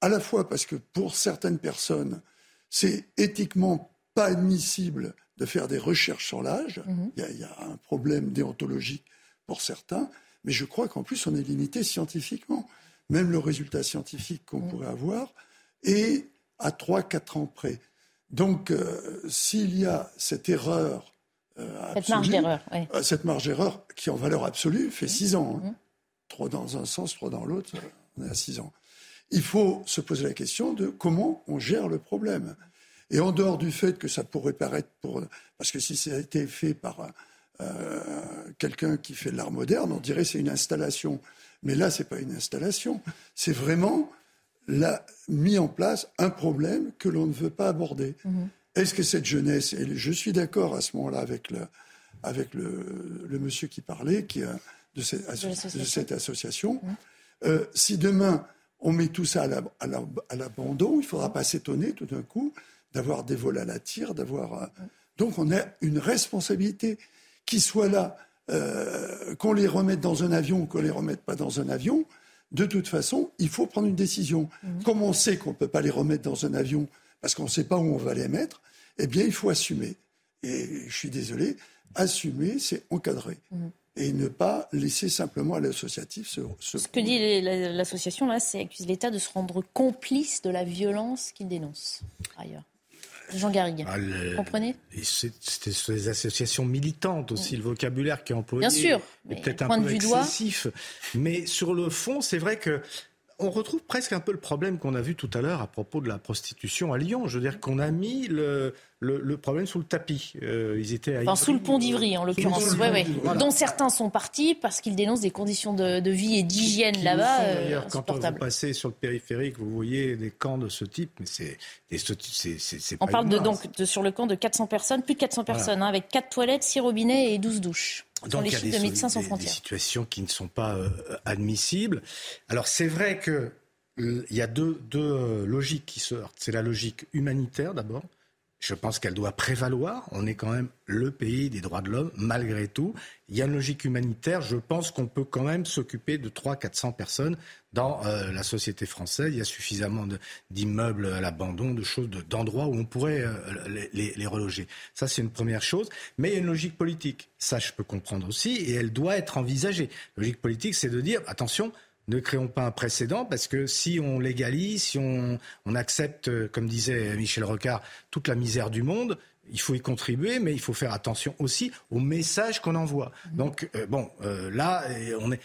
à la fois parce que pour certaines personnes, c'est éthiquement pas admissible de faire des recherches sur l'âge. Mhm. Il, y, a un problème déontologique pour certains, mais je crois qu'en plus on est limité scientifiquement. Même le résultat scientifique qu'on mhm. pourrait avoir est à 3-4 ans près. Donc euh, s'il y a cette erreur, euh, cette marge d'erreur, euh, cette marge d'erreur qui en valeur absolue fait 6 ans, hein. mhm. trois dans un sens, trois dans l'autre, on est à 6 ans. Il faut se poser la question de comment on gère le problème. Et en dehors du fait que ça pourrait paraître pour. Parce que si ça a été fait par euh, quelqu'un qui fait de l'art moderne, on dirait que c'est une installation. Mais là, ce n'est pas une installation. C'est vraiment la, mis en place un problème que l'on ne veut pas aborder. Mhm. Est-ce que cette jeunesse, et je suis d'accord à ce moment-là avec le, avec le, le, monsieur qui parlait, qui a, de, cette, de cette association, mhm. euh, si demain on met tout ça à l'abandon, il ne faudra pas s'étonner tout d'un coup d'avoir des vols à la tire, d'avoir. Euh, donc on a une responsabilité qui soit là, euh, qu'on les remette dans un avion ou qu'on les remette pas dans un avion. De toute façon, il faut prendre une décision. Mhm. Comme on sait qu'on ne peut pas les remettre dans un avion parce qu'on ne sait pas où on va les mettre, eh bien, il faut assumer. Et je suis désolé, assumer, c'est encadrer. Mhm et ne pas laisser simplement à l'associatif se, Ce que dit l'association, là, c'est accuse l'État de se rendre complice de la violence qu'il dénonce, ailleurs. Jean Garrigue, ah, vous comprenez? C'était des associations militantes aussi, le vocabulaire qui est employé. Bien sûr. Est peut-être un peu excessif. Mais sur le fond, c'est vrai que on retrouve presque un peu le problème qu'on a vu tout à l'heure à propos de la prostitution à Lyon. Je veux dire qu'on a mis le, le, problème sous le tapis. Euh, ils étaient enfin, sous le pont d'Ivry, en l'occurrence, ouais, dont certains sont partis parce qu'ils dénoncent des conditions de, vie et d'hygiène là-bas. Euh, d'ailleurs, quand vous passez sur le périphérique, vous voyez des camps de ce type, mais c'est, c'est, On parle de, donc sur le camp de 400 personnes, plus de 400 personnes, hein, avec 4 toilettes, 6 robinets et 12 douches. Donc, il y a des, des, situations qui ne sont pas euh, admissibles. Alors c'est vrai que il y a deux, deux logiques qui se heurtent. C'est la logique humanitaire d'abord, je pense qu'elle doit prévaloir. On est quand même le pays des droits de l'homme, malgré tout. Il y a une logique humanitaire. Je pense qu'on peut quand même s'occuper de 300-400 personnes dans euh, la société française. Il y a suffisamment d'immeubles à l'abandon, de choses, d'endroits où on pourrait euh, les, les, reloger. Ça, c'est une première chose. Mais il y a une logique politique. Ça, je peux comprendre aussi. Et elle doit être envisagée. La logique politique, c'est de dire, attention, ne créons pas un précédent parce que si on légalise, si on, accepte, euh, comme disait Michel Rocard, toute la misère du monde, il faut y contribuer, mais il faut faire attention aussi au message qu'on envoie. Mmh. Donc, euh, bon, euh, là, on est,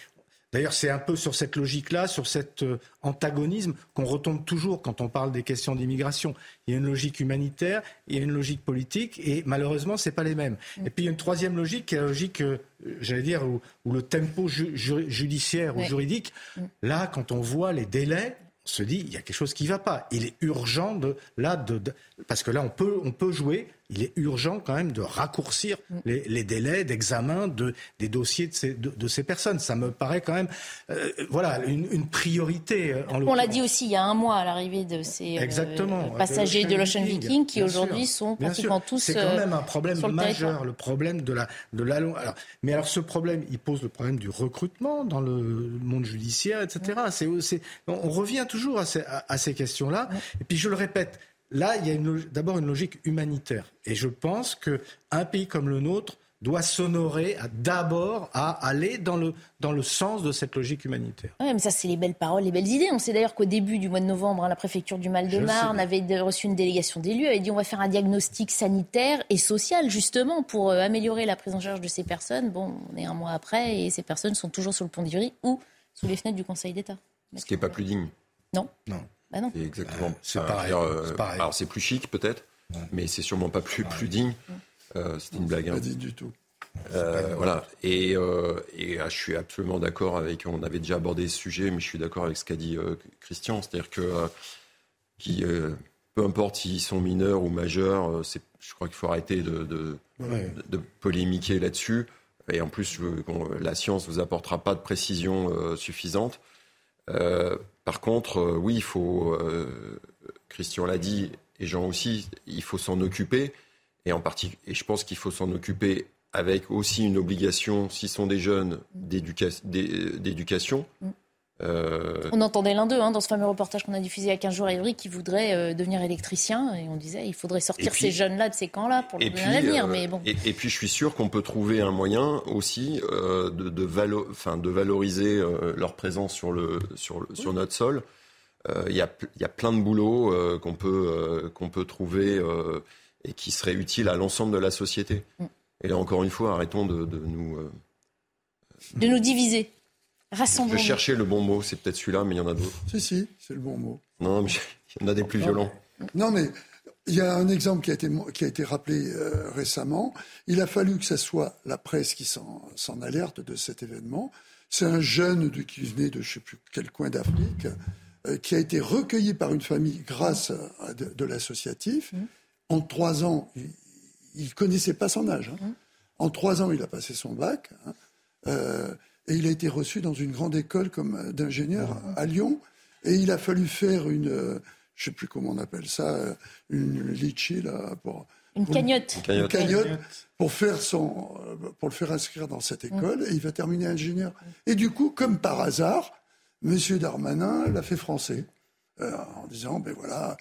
D'ailleurs, c'est un peu sur cette logique-là, sur cet euh, antagonisme qu'on retombe toujours quand on parle des questions d'immigration. Il y a une logique humanitaire, il y a une logique politique, et malheureusement, ce n'est pas les mêmes. Mm. Et puis, il y a une troisième logique, qui est la logique, euh, j'allais dire, où, le tempo judiciaire ou juridique, mm. là, quand on voit les délais, on se dit, il y a quelque chose qui ne va pas. Il est urgent de, là, de, parce que là, on peut, on peut jouer il est urgent quand même de raccourcir mm. les, délais d'examen de, des dossiers de ces, de, ces, personnes. Ça me paraît quand même, euh, voilà, une, priorité. Euh, en On l'a dit aussi il y a un mois à l'arrivée de ces euh, passagers de l'Ocean Viking, qui aujourd'hui sont pratiquement tous. C'est quand même un problème majeur, le, problème de la de la. Alors, mais alors ce problème, il pose le problème du recrutement dans le monde judiciaire, etc. Mm. C'est, on revient toujours à ces, à ces questions-là. Et puis je le répète, Là, il y a d'abord une logique humanitaire. Et je pense qu'un pays comme le nôtre doit s'honorer d'abord à aller dans le, dans le sens de cette logique humanitaire. Oui, mais ça, c'est les belles paroles, les belles idées. On sait d'ailleurs qu'au début du mois de novembre, hein, la préfecture du Mal-de-Marne avait reçu une délégation d'élus, avait dit on va faire un diagnostic sanitaire et social, justement, pour euh, améliorer la prise en charge de ces personnes. Bon, on est un mois après et ces personnes sont toujours sur le pont d'Ivry ou sous les fenêtres du Conseil d'État. Ce qui n'est pas plus digne. Non. Non. Bah non. C'est exactement. c'est euh, pareil, Alors c'est plus chic peut-être, mais c'est sûrement pas plus, plus digne. Euh, C'était une blague. Hein. Pas digne du tout. Euh, voilà. Et, euh, et ah, je suis absolument d'accord avec. On avait déjà abordé ce sujet, mais je suis d'accord avec ce qu'a dit euh, Christian, c'est-à-dire que qui, peu importe s'ils sont mineurs ou majeurs, c'est, je crois qu'il faut arrêter de, de, de, polémiquer là-dessus. Et en plus, la science vous apportera pas de précision suffisante. Par contre, oui, il faut, Christian l'a dit, et Jean aussi, il faut s'en occuper. Et, en et je pense qu'il faut s'en occuper avec aussi une obligation, s'ils sont des jeunes, d'éducation. Mm. Euh, on entendait l'un d'eux hein, dans ce fameux reportage qu'on a diffusé il y a 15 jours à Ivry qui voudrait euh, devenir électricien et on disait il faudrait sortir ces jeunes-là de ces camps-là pour leur donner un avenir. Euh, mais bon. et, puis je suis sûr qu'on peut trouver un moyen aussi de, de, de, valoriser leur présence sur, le, sur, sur notre sol. Il y, a, y, a, plein de boulot qu'on peut, qu'on peut trouver et qui serait utile à l'ensemble de la société. Mm. Et là encore une fois, arrêtons de, de nous... de nous diviser. Je cherchais le bon mot, c'est peut-être celui-là, mais il y en a d'autres. Si, si, c'est le bon mot. Non, mais il y en a des plus violents. Non, mais il y a un exemple qui a été, qui a été rappelé euh, récemment. Il a fallu que ce soit la presse qui s'en alerte de cet événement. C'est un jeune de, qui venait de je ne sais plus quel coin d'Afrique, euh, qui a été recueilli par une famille grâce à de, l'associatif. Mmh. En trois ans, il ne connaissait pas son âge. Hein. Mmh. En trois ans, il a passé son bac. Hein. Euh, et il a été reçu dans une grande école comme euh, d'ingénieur à Lyon. Et il a fallu faire une, euh, je ne sais plus comment on appelle ça, euh, une litchi là pour une cagnotte. Une cagnotte pour faire son, pour le faire inscrire dans cette école. Et il va terminer ingénieur. Et du coup, comme par hasard, Monsieur Darmanin l'a fait français en disant, ben voilà,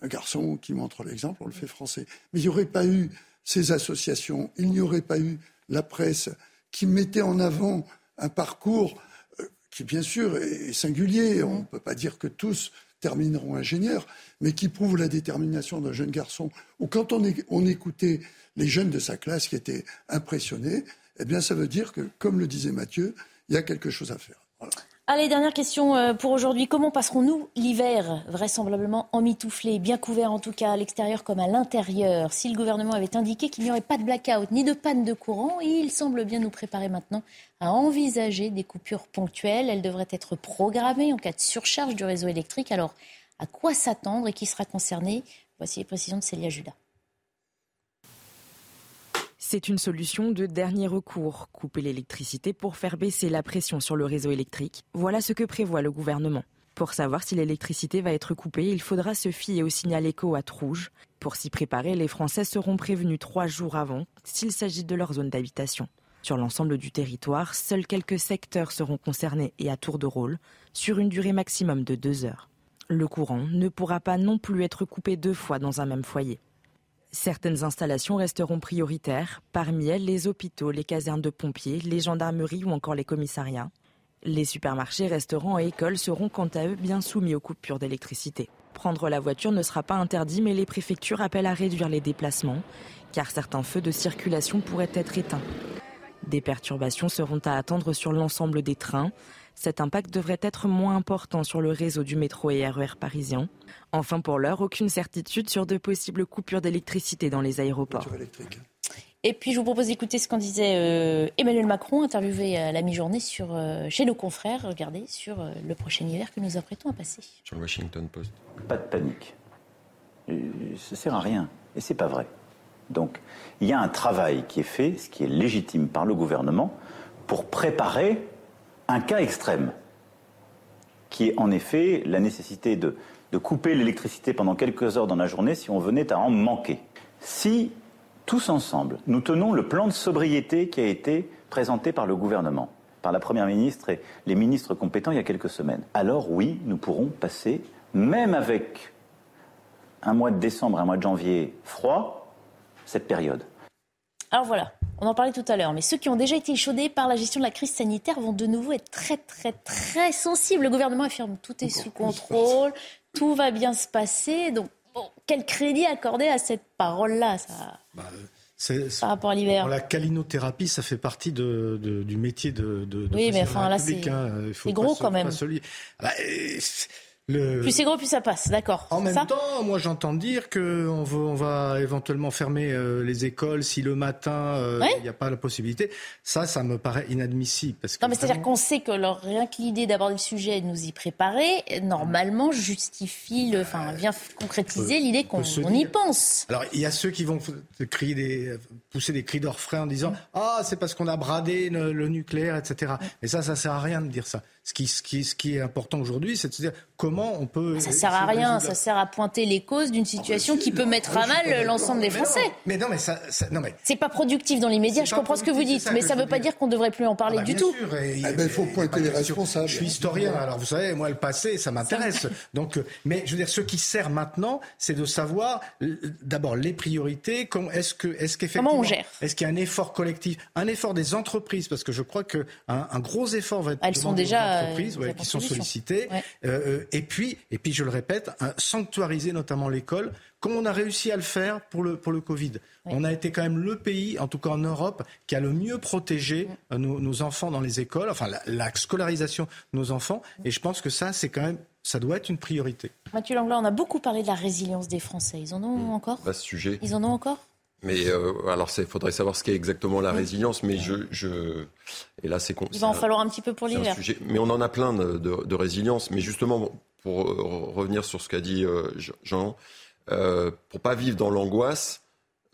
un garçon qui montre l'exemple, on le fait français. Mais il n'y aurait pas eu ces associations, il n'y aurait pas eu la presse qui mettait en avant un parcours euh, qui, bien sûr, est singulier. On ne peut pas dire que tous termineront ingénieurs, mais qui prouve la détermination d'un jeune garçon. Ou quand on, on, écoutait les jeunes de sa classe qui étaient impressionnés, eh bien, ça veut dire que, comme le disait Mathieu, il y a quelque chose à faire. Voilà. Allez, dernière question euh, pour aujourd'hui. Comment passerons-nous l'hiver? Vraisemblablement emmitouflé, bien couvert en tout cas à l'extérieur comme à l'intérieur. Si le gouvernement avait indiqué qu'il n'y aurait pas de blackout ni de panne de courant, il semble bien nous préparer maintenant à envisager des coupures ponctuelles. Elles devraient être programmées en cas de surcharge du réseau électrique. Alors, à quoi s'attendre et qui sera concerné? Voici les précisions de Célia Judas. C'est une solution de dernier recours, couper l'électricité pour faire baisser la pression sur le réseau électrique. Voilà ce que prévoit le gouvernement. Pour savoir si l'électricité va être coupée, il faudra se fier au signal écho à rouge. Pour s'y préparer, les Français seront prévenus trois jours avant s'il s'agit de leur zone d'habitation. Sur l'ensemble du territoire, seuls quelques secteurs seront concernés et à tour de rôle, sur une durée maximum de deux heures. Le courant ne pourra pas non plus être coupé deux fois dans un même foyer. Certaines installations resteront prioritaires, parmi elles les hôpitaux, les casernes de pompiers, les gendarmeries ou encore les commissariats. Les supermarchés, restaurants et écoles seront quant à eux bien soumis aux coupures d'électricité. Prendre la voiture ne sera pas interdit, mais les préfectures appellent à réduire les déplacements, car certains feux de circulation pourraient être éteints. Des perturbations seront à attendre sur l'ensemble des trains, cet impact devrait être moins important sur le réseau du métro et RER e parisien. Enfin, pour l'heure, aucune certitude sur de possibles coupures d'électricité dans les aéroports. Et puis, je vous propose d'écouter ce qu'en disait euh, Emmanuel Macron, interviewé à la mi-journée sur, euh, chez nos confrères, regardez, sur euh, le prochain hiver que nous apprêtons à passer. Sur le Washington Post. Pas de panique. Ça sert à rien. Et c'est pas vrai. Donc, il y a un travail qui est fait, ce qui est légitime par le gouvernement, pour préparer un cas extrême, qui est en effet la nécessité de, couper l'électricité pendant quelques heures dans la journée si on venait à en manquer. Si tous ensemble, nous tenons le plan de sobriété qui a été présenté par le gouvernement, par la Première ministre et les ministres compétents il y a quelques semaines, alors oui, nous pourrons passer, même avec un mois de décembre, un mois de janvier froid, cette période. Alors voilà, on en parlait tout à l'heure, mais ceux qui ont déjà été échaudés par la gestion de la crise sanitaire vont de nouveau être très, très, très sensibles. Le gouvernement affirme tout est sous contrôle, tout va bien se passer. Donc, quel crédit accorder à cette parole-là ça... Bah, par rapport à l'hiver. La calinothérapie, ça fait partie de, du métier de, de, oui, mais enfin là, c'est hein. gros quand même. Bah, plus c'est gros, plus ça passe, d'accord. En même temps, moi j'entends dire qu'on on va éventuellement fermer euh, les écoles si le matin euh, il n'y a pas la possibilité. Ça, ça me paraît inadmissible. Parce que non, mais c'est-à-dire qu'on sait que leur, rien que l'idée d'aborder le sujet et de nous y préparer, normalement justifie, le, enfin vient concrétiser l'idée qu'on y pense. Alors il y a ceux qui vont crier des, pousser des cris d'orfraie en disant ah c'est parce qu'on a bradé le, nucléaire, etc. Mais ça, ça sert à rien de dire ça Ce qui, ce qui, ce qui est important aujourd'hui, c'est de se dire comment on peut. Ça sert à rien, ça sert à pointer les causes d'une situation qui peut mettre à mal l'ensemble des Français. Mais non, mais ça, non mais. C'est pas productif dans l'immédiat. Je comprends ce que vous dites, mais ça ne veut pas dire qu'on ne devrait plus en parler ah bah, du tout. Eh ben, il faut pointer les responsables. Je suis historien, alors vous savez, moi le passé, ça m'intéresse. Donc, euh, mais je veux dire, ce qui sert maintenant, c'est de savoir d'abord les priorités. Est-ce que, est-ce qu'effectivement, comment on gère Est-ce qu'il y a un effort collectif, un effort des entreprises, parce que je crois que un, gros effort va être. Elles sont déjà entreprises, qui sont sollicitées. Euh, et puis, et puis, je le répète, sanctuariser notamment l'école, comme on a réussi à le faire pour le, pour le Covid. On a été quand même le pays, en tout cas en Europe, qui a le mieux protégé euh, nos, enfants dans les écoles, enfin la, scolarisation de nos enfants. Et je pense que ça, c'est quand même ça doit être une priorité. Mathieu Langlois, on a beaucoup parlé de la résilience des Français. Ils en ont mmh. encore Pas ce sujet. Ils en ont encore mais euh, alors, il faudrait savoir ce qu'est exactement la résilience. Mais je, je et là, c'est il va en falloir un petit peu pour l'hiver. Mais on en a plein de, de, résilience. Mais justement, pour euh, revenir sur ce qu'a dit euh, Jean, euh, pour pas vivre dans l'angoisse,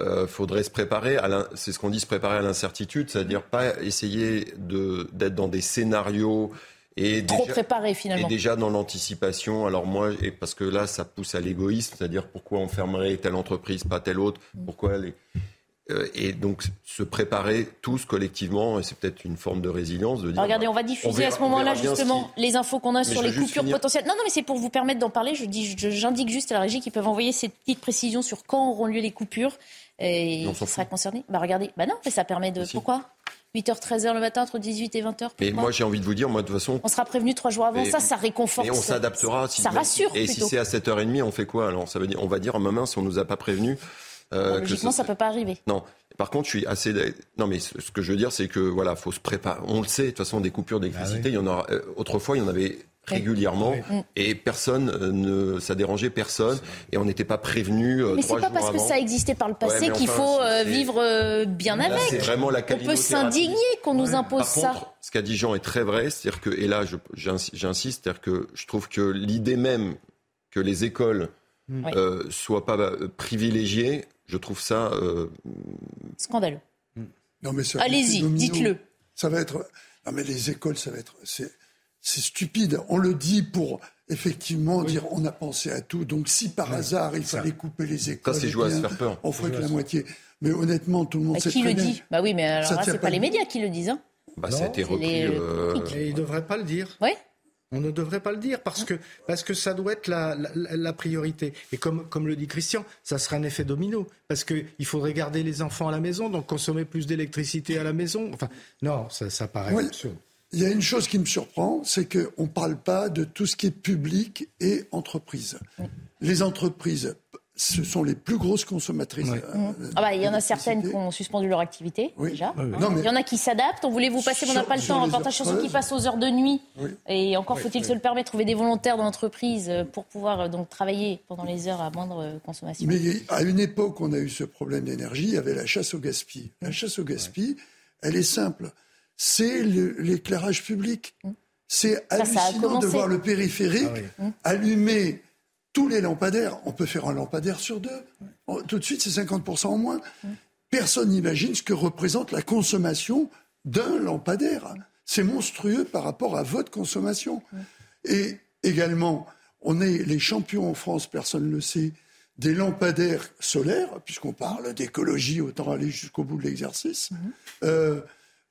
euh, faudrait se préparer. C'est ce qu'on dit, se préparer à l'incertitude, c'est-à-dire pas essayer de d'être dans des scénarios et Trop déjà, préparé finalement. Et déjà dans l'anticipation. Alors moi, et parce que là, ça pousse à l'égoïsme, c'est-à-dire pourquoi on fermerait telle entreprise, pas telle autre, pourquoi les... Euh, et donc se préparer tous collectivement, et c'est peut-être une forme de résilience. De dire, regardez, on va diffuser à ce moment-là justement les infos qu'on a sur les coupures potentielles. Non, non, mais c'est pour vous permettre d'en parler. Je dis, j'indique juste à la régie qu'ils peuvent envoyer ces petites précisions sur quand auront lieu les coupures et qui sera concerné. Bah regardez, bah non, mais ça permet de. Pourquoi? 8h, 13h le matin, entre 18 et 20h. Mais moi, j'ai envie de vous dire, moi, de toute façon. On sera prévenu trois jours avant. ça, ça réconforte. Et on s'adaptera. ça rassure. Et si c'est à 7h30, on fait quoi Alors, ça veut dire, on va dire, maman, si on nous a pas prévenu. Euh, logiquement, ça, ne peut pas arriver. Non. Par contre, je suis assez. Non, mais ce que je veux dire, c'est que voilà, faut se préparer. On le sait. De toute façon, des coupures d'électricité, ah il y en aura. Euh, autrefois, il y en avait régulièrement. Et personne euh, ne ça dérangeait personne. Et on n'était pas prévenu euh, mais c'est pas parce que ça existait par le passé qu'il faut euh, vivre bien avec. c'est vraiment la on peut s'indigner qu'on nous impose par ça. contre, ce qu'a dit Jean est très vrai c'est-à-dire que et là j'insiste c'est-à-dire que je trouve que l'idée même que les écoles euh, soient pas privilégiées je trouve ça scandaleux. Allez-y dites-le. ça va être non mais les écoles ça va être c'est stupide. On le dit pour effectivement dire on a pensé à tout. Donc si par hasard il fallait couper les écoles, ça c'est jouer à se faire peur. On ferait que la moitié. Mais honnêtement, tout le monde bah, sait Qui le dit? Bah oui, mais alors là, c'est pas les médias qui le disent. Hein. Bah, ça a été repris. Euh... ils ne devraient pas le dire. Oui. On ne devrait pas le dire parce que, parce que ça doit être la, la, priorité. Et comme, comme le dit Christian, ça sera un effet domino. Parce qu'il faudrait garder les enfants à la maison, donc consommer plus d'électricité à la maison. Enfin, non, ça, ça paraît absurde. Il y a une chose qui me surprend, c'est qu'on ne parle pas de tout ce qui est public et entreprise. Les entreprises, ce sont les plus grosses consommatrices. Euh, ah bah, il y en a certaines qui ont suspendu leur activité, déjà. il y en a qui s'adaptent. On voulait vous passer, mais on n'a pas le temps. Un reportage sur ceux qui passent aux heures de nuit. Et encore faut-il se le permettre, trouver des volontaires dans l'entreprise euh, pour pouvoir euh, donc travailler pendant les heures à moindre consommation. Mais à une époque, on a eu ce problème d'énergie, il y avait la chasse au gaspillage. La chasse au gaspillage, elle est simple c'est l'éclairage public. Mmh. C'est hallucinant de voir le périphérique ah mmh. allumer tous les lampadaires. On peut faire un lampadaire sur deux. Oh, tout de suite, c'est 50% en moins. Mmh. Personne n'imagine ce que représente la consommation d'un lampadaire. C'est monstrueux par rapport à votre consommation. Et également, on est les champions en France, personne ne le sait, des lampadaires solaires, puisqu'on parle d'écologie, autant aller jusqu'au bout de l'exercice. Euh,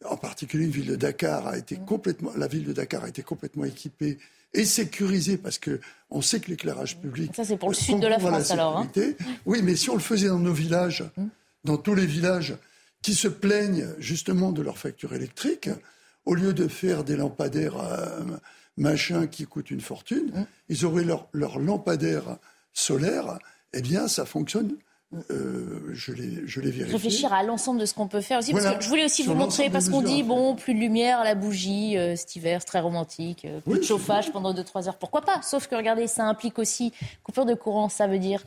en particulier, une ville de Dakar a été complètement, la ville de Dakar a été complètement équipée et sécurisée parce que on sait que l'éclairage public. Ça, c'est pour le sud de la France, alors. Hein. Oui, mais si on le faisait dans nos villages, hum. dans tous les villages qui se plaignent justement de leur facture électrique, au lieu de faire des lampadaires euh, machin qui coûtent une fortune, hum. ils auraient leur, leur lampadaire solaire. Eh bien, ça fonctionne euh, je l'ai vérifié. Réfléchir à l'ensemble de ce qu'on peut faire aussi. Parce que je voulais aussi vous montrer, parce qu'on dit, bon, plus de lumière à la bougie euh, cet hiver, c'est très romantique, euh, plus de chauffage pendant 2-3 heures, pourquoi pas? Sauf que regardez, ça implique aussi coupure de courant, ça veut dire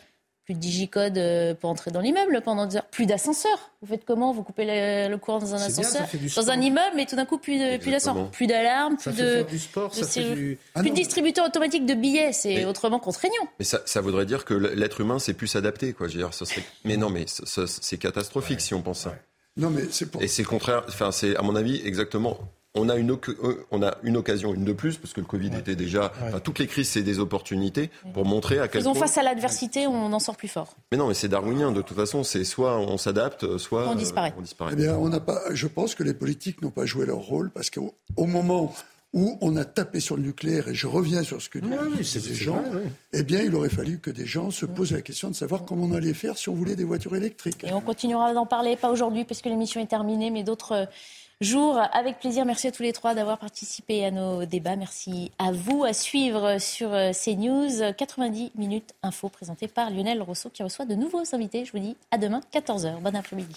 plus de digicode euh, pour entrer dans l'immeuble pendant deux heures. Plus d'ascenseur. Vous faites comment Vous coupez le, courant dans un ascenseur, dans un immeuble, mais tout d'un coup plus d'ascenseur, plus d'alarme, plus de, du sport, ça fait du... plus de distributeur automatique de billets. C'est autrement contraignant. Mais ça, ça, voudrait dire que l'être humain s'est plus s'adapter, quoi. Je veux dire, ça serait... Mais non, mais c'est catastrophique si on pense ça. Non, mais c'est pour... Et c'est contraire. Enfin, c'est à mon avis exactement on a, une, euh, on a une occasion, une de plus, parce que le Covid était déjà. toutes les crises, c'est des opportunités pour montrer à quel Faisons face à l'adversité, on en sort plus fort. Mais non, mais c'est darwinien. De toute façon, c'est soit on s'adapte, soit on disparaît. on disparaît. Eh bien, on n'a pas. Je pense que les politiques n'ont pas joué leur rôle parce qu'au moment où on a tapé sur le nucléaire, et je reviens sur ce que disent ces gens, eh bien, il aurait fallu que des gens se posent la question de savoir comment on allait faire si on voulait des voitures électriques. Et on continuera d'en parler, pas aujourd'hui parce que l'émission est terminée, mais d'autres jours. Avec plaisir, merci à tous les trois d'avoir participé à nos débats. Merci à vous à suivre sur euh, CNews 90 minutes info présenté par Lionel Rousseau qui reçoit de nouveaux invités. Je vous dis à demain 14h. Bon après-midi.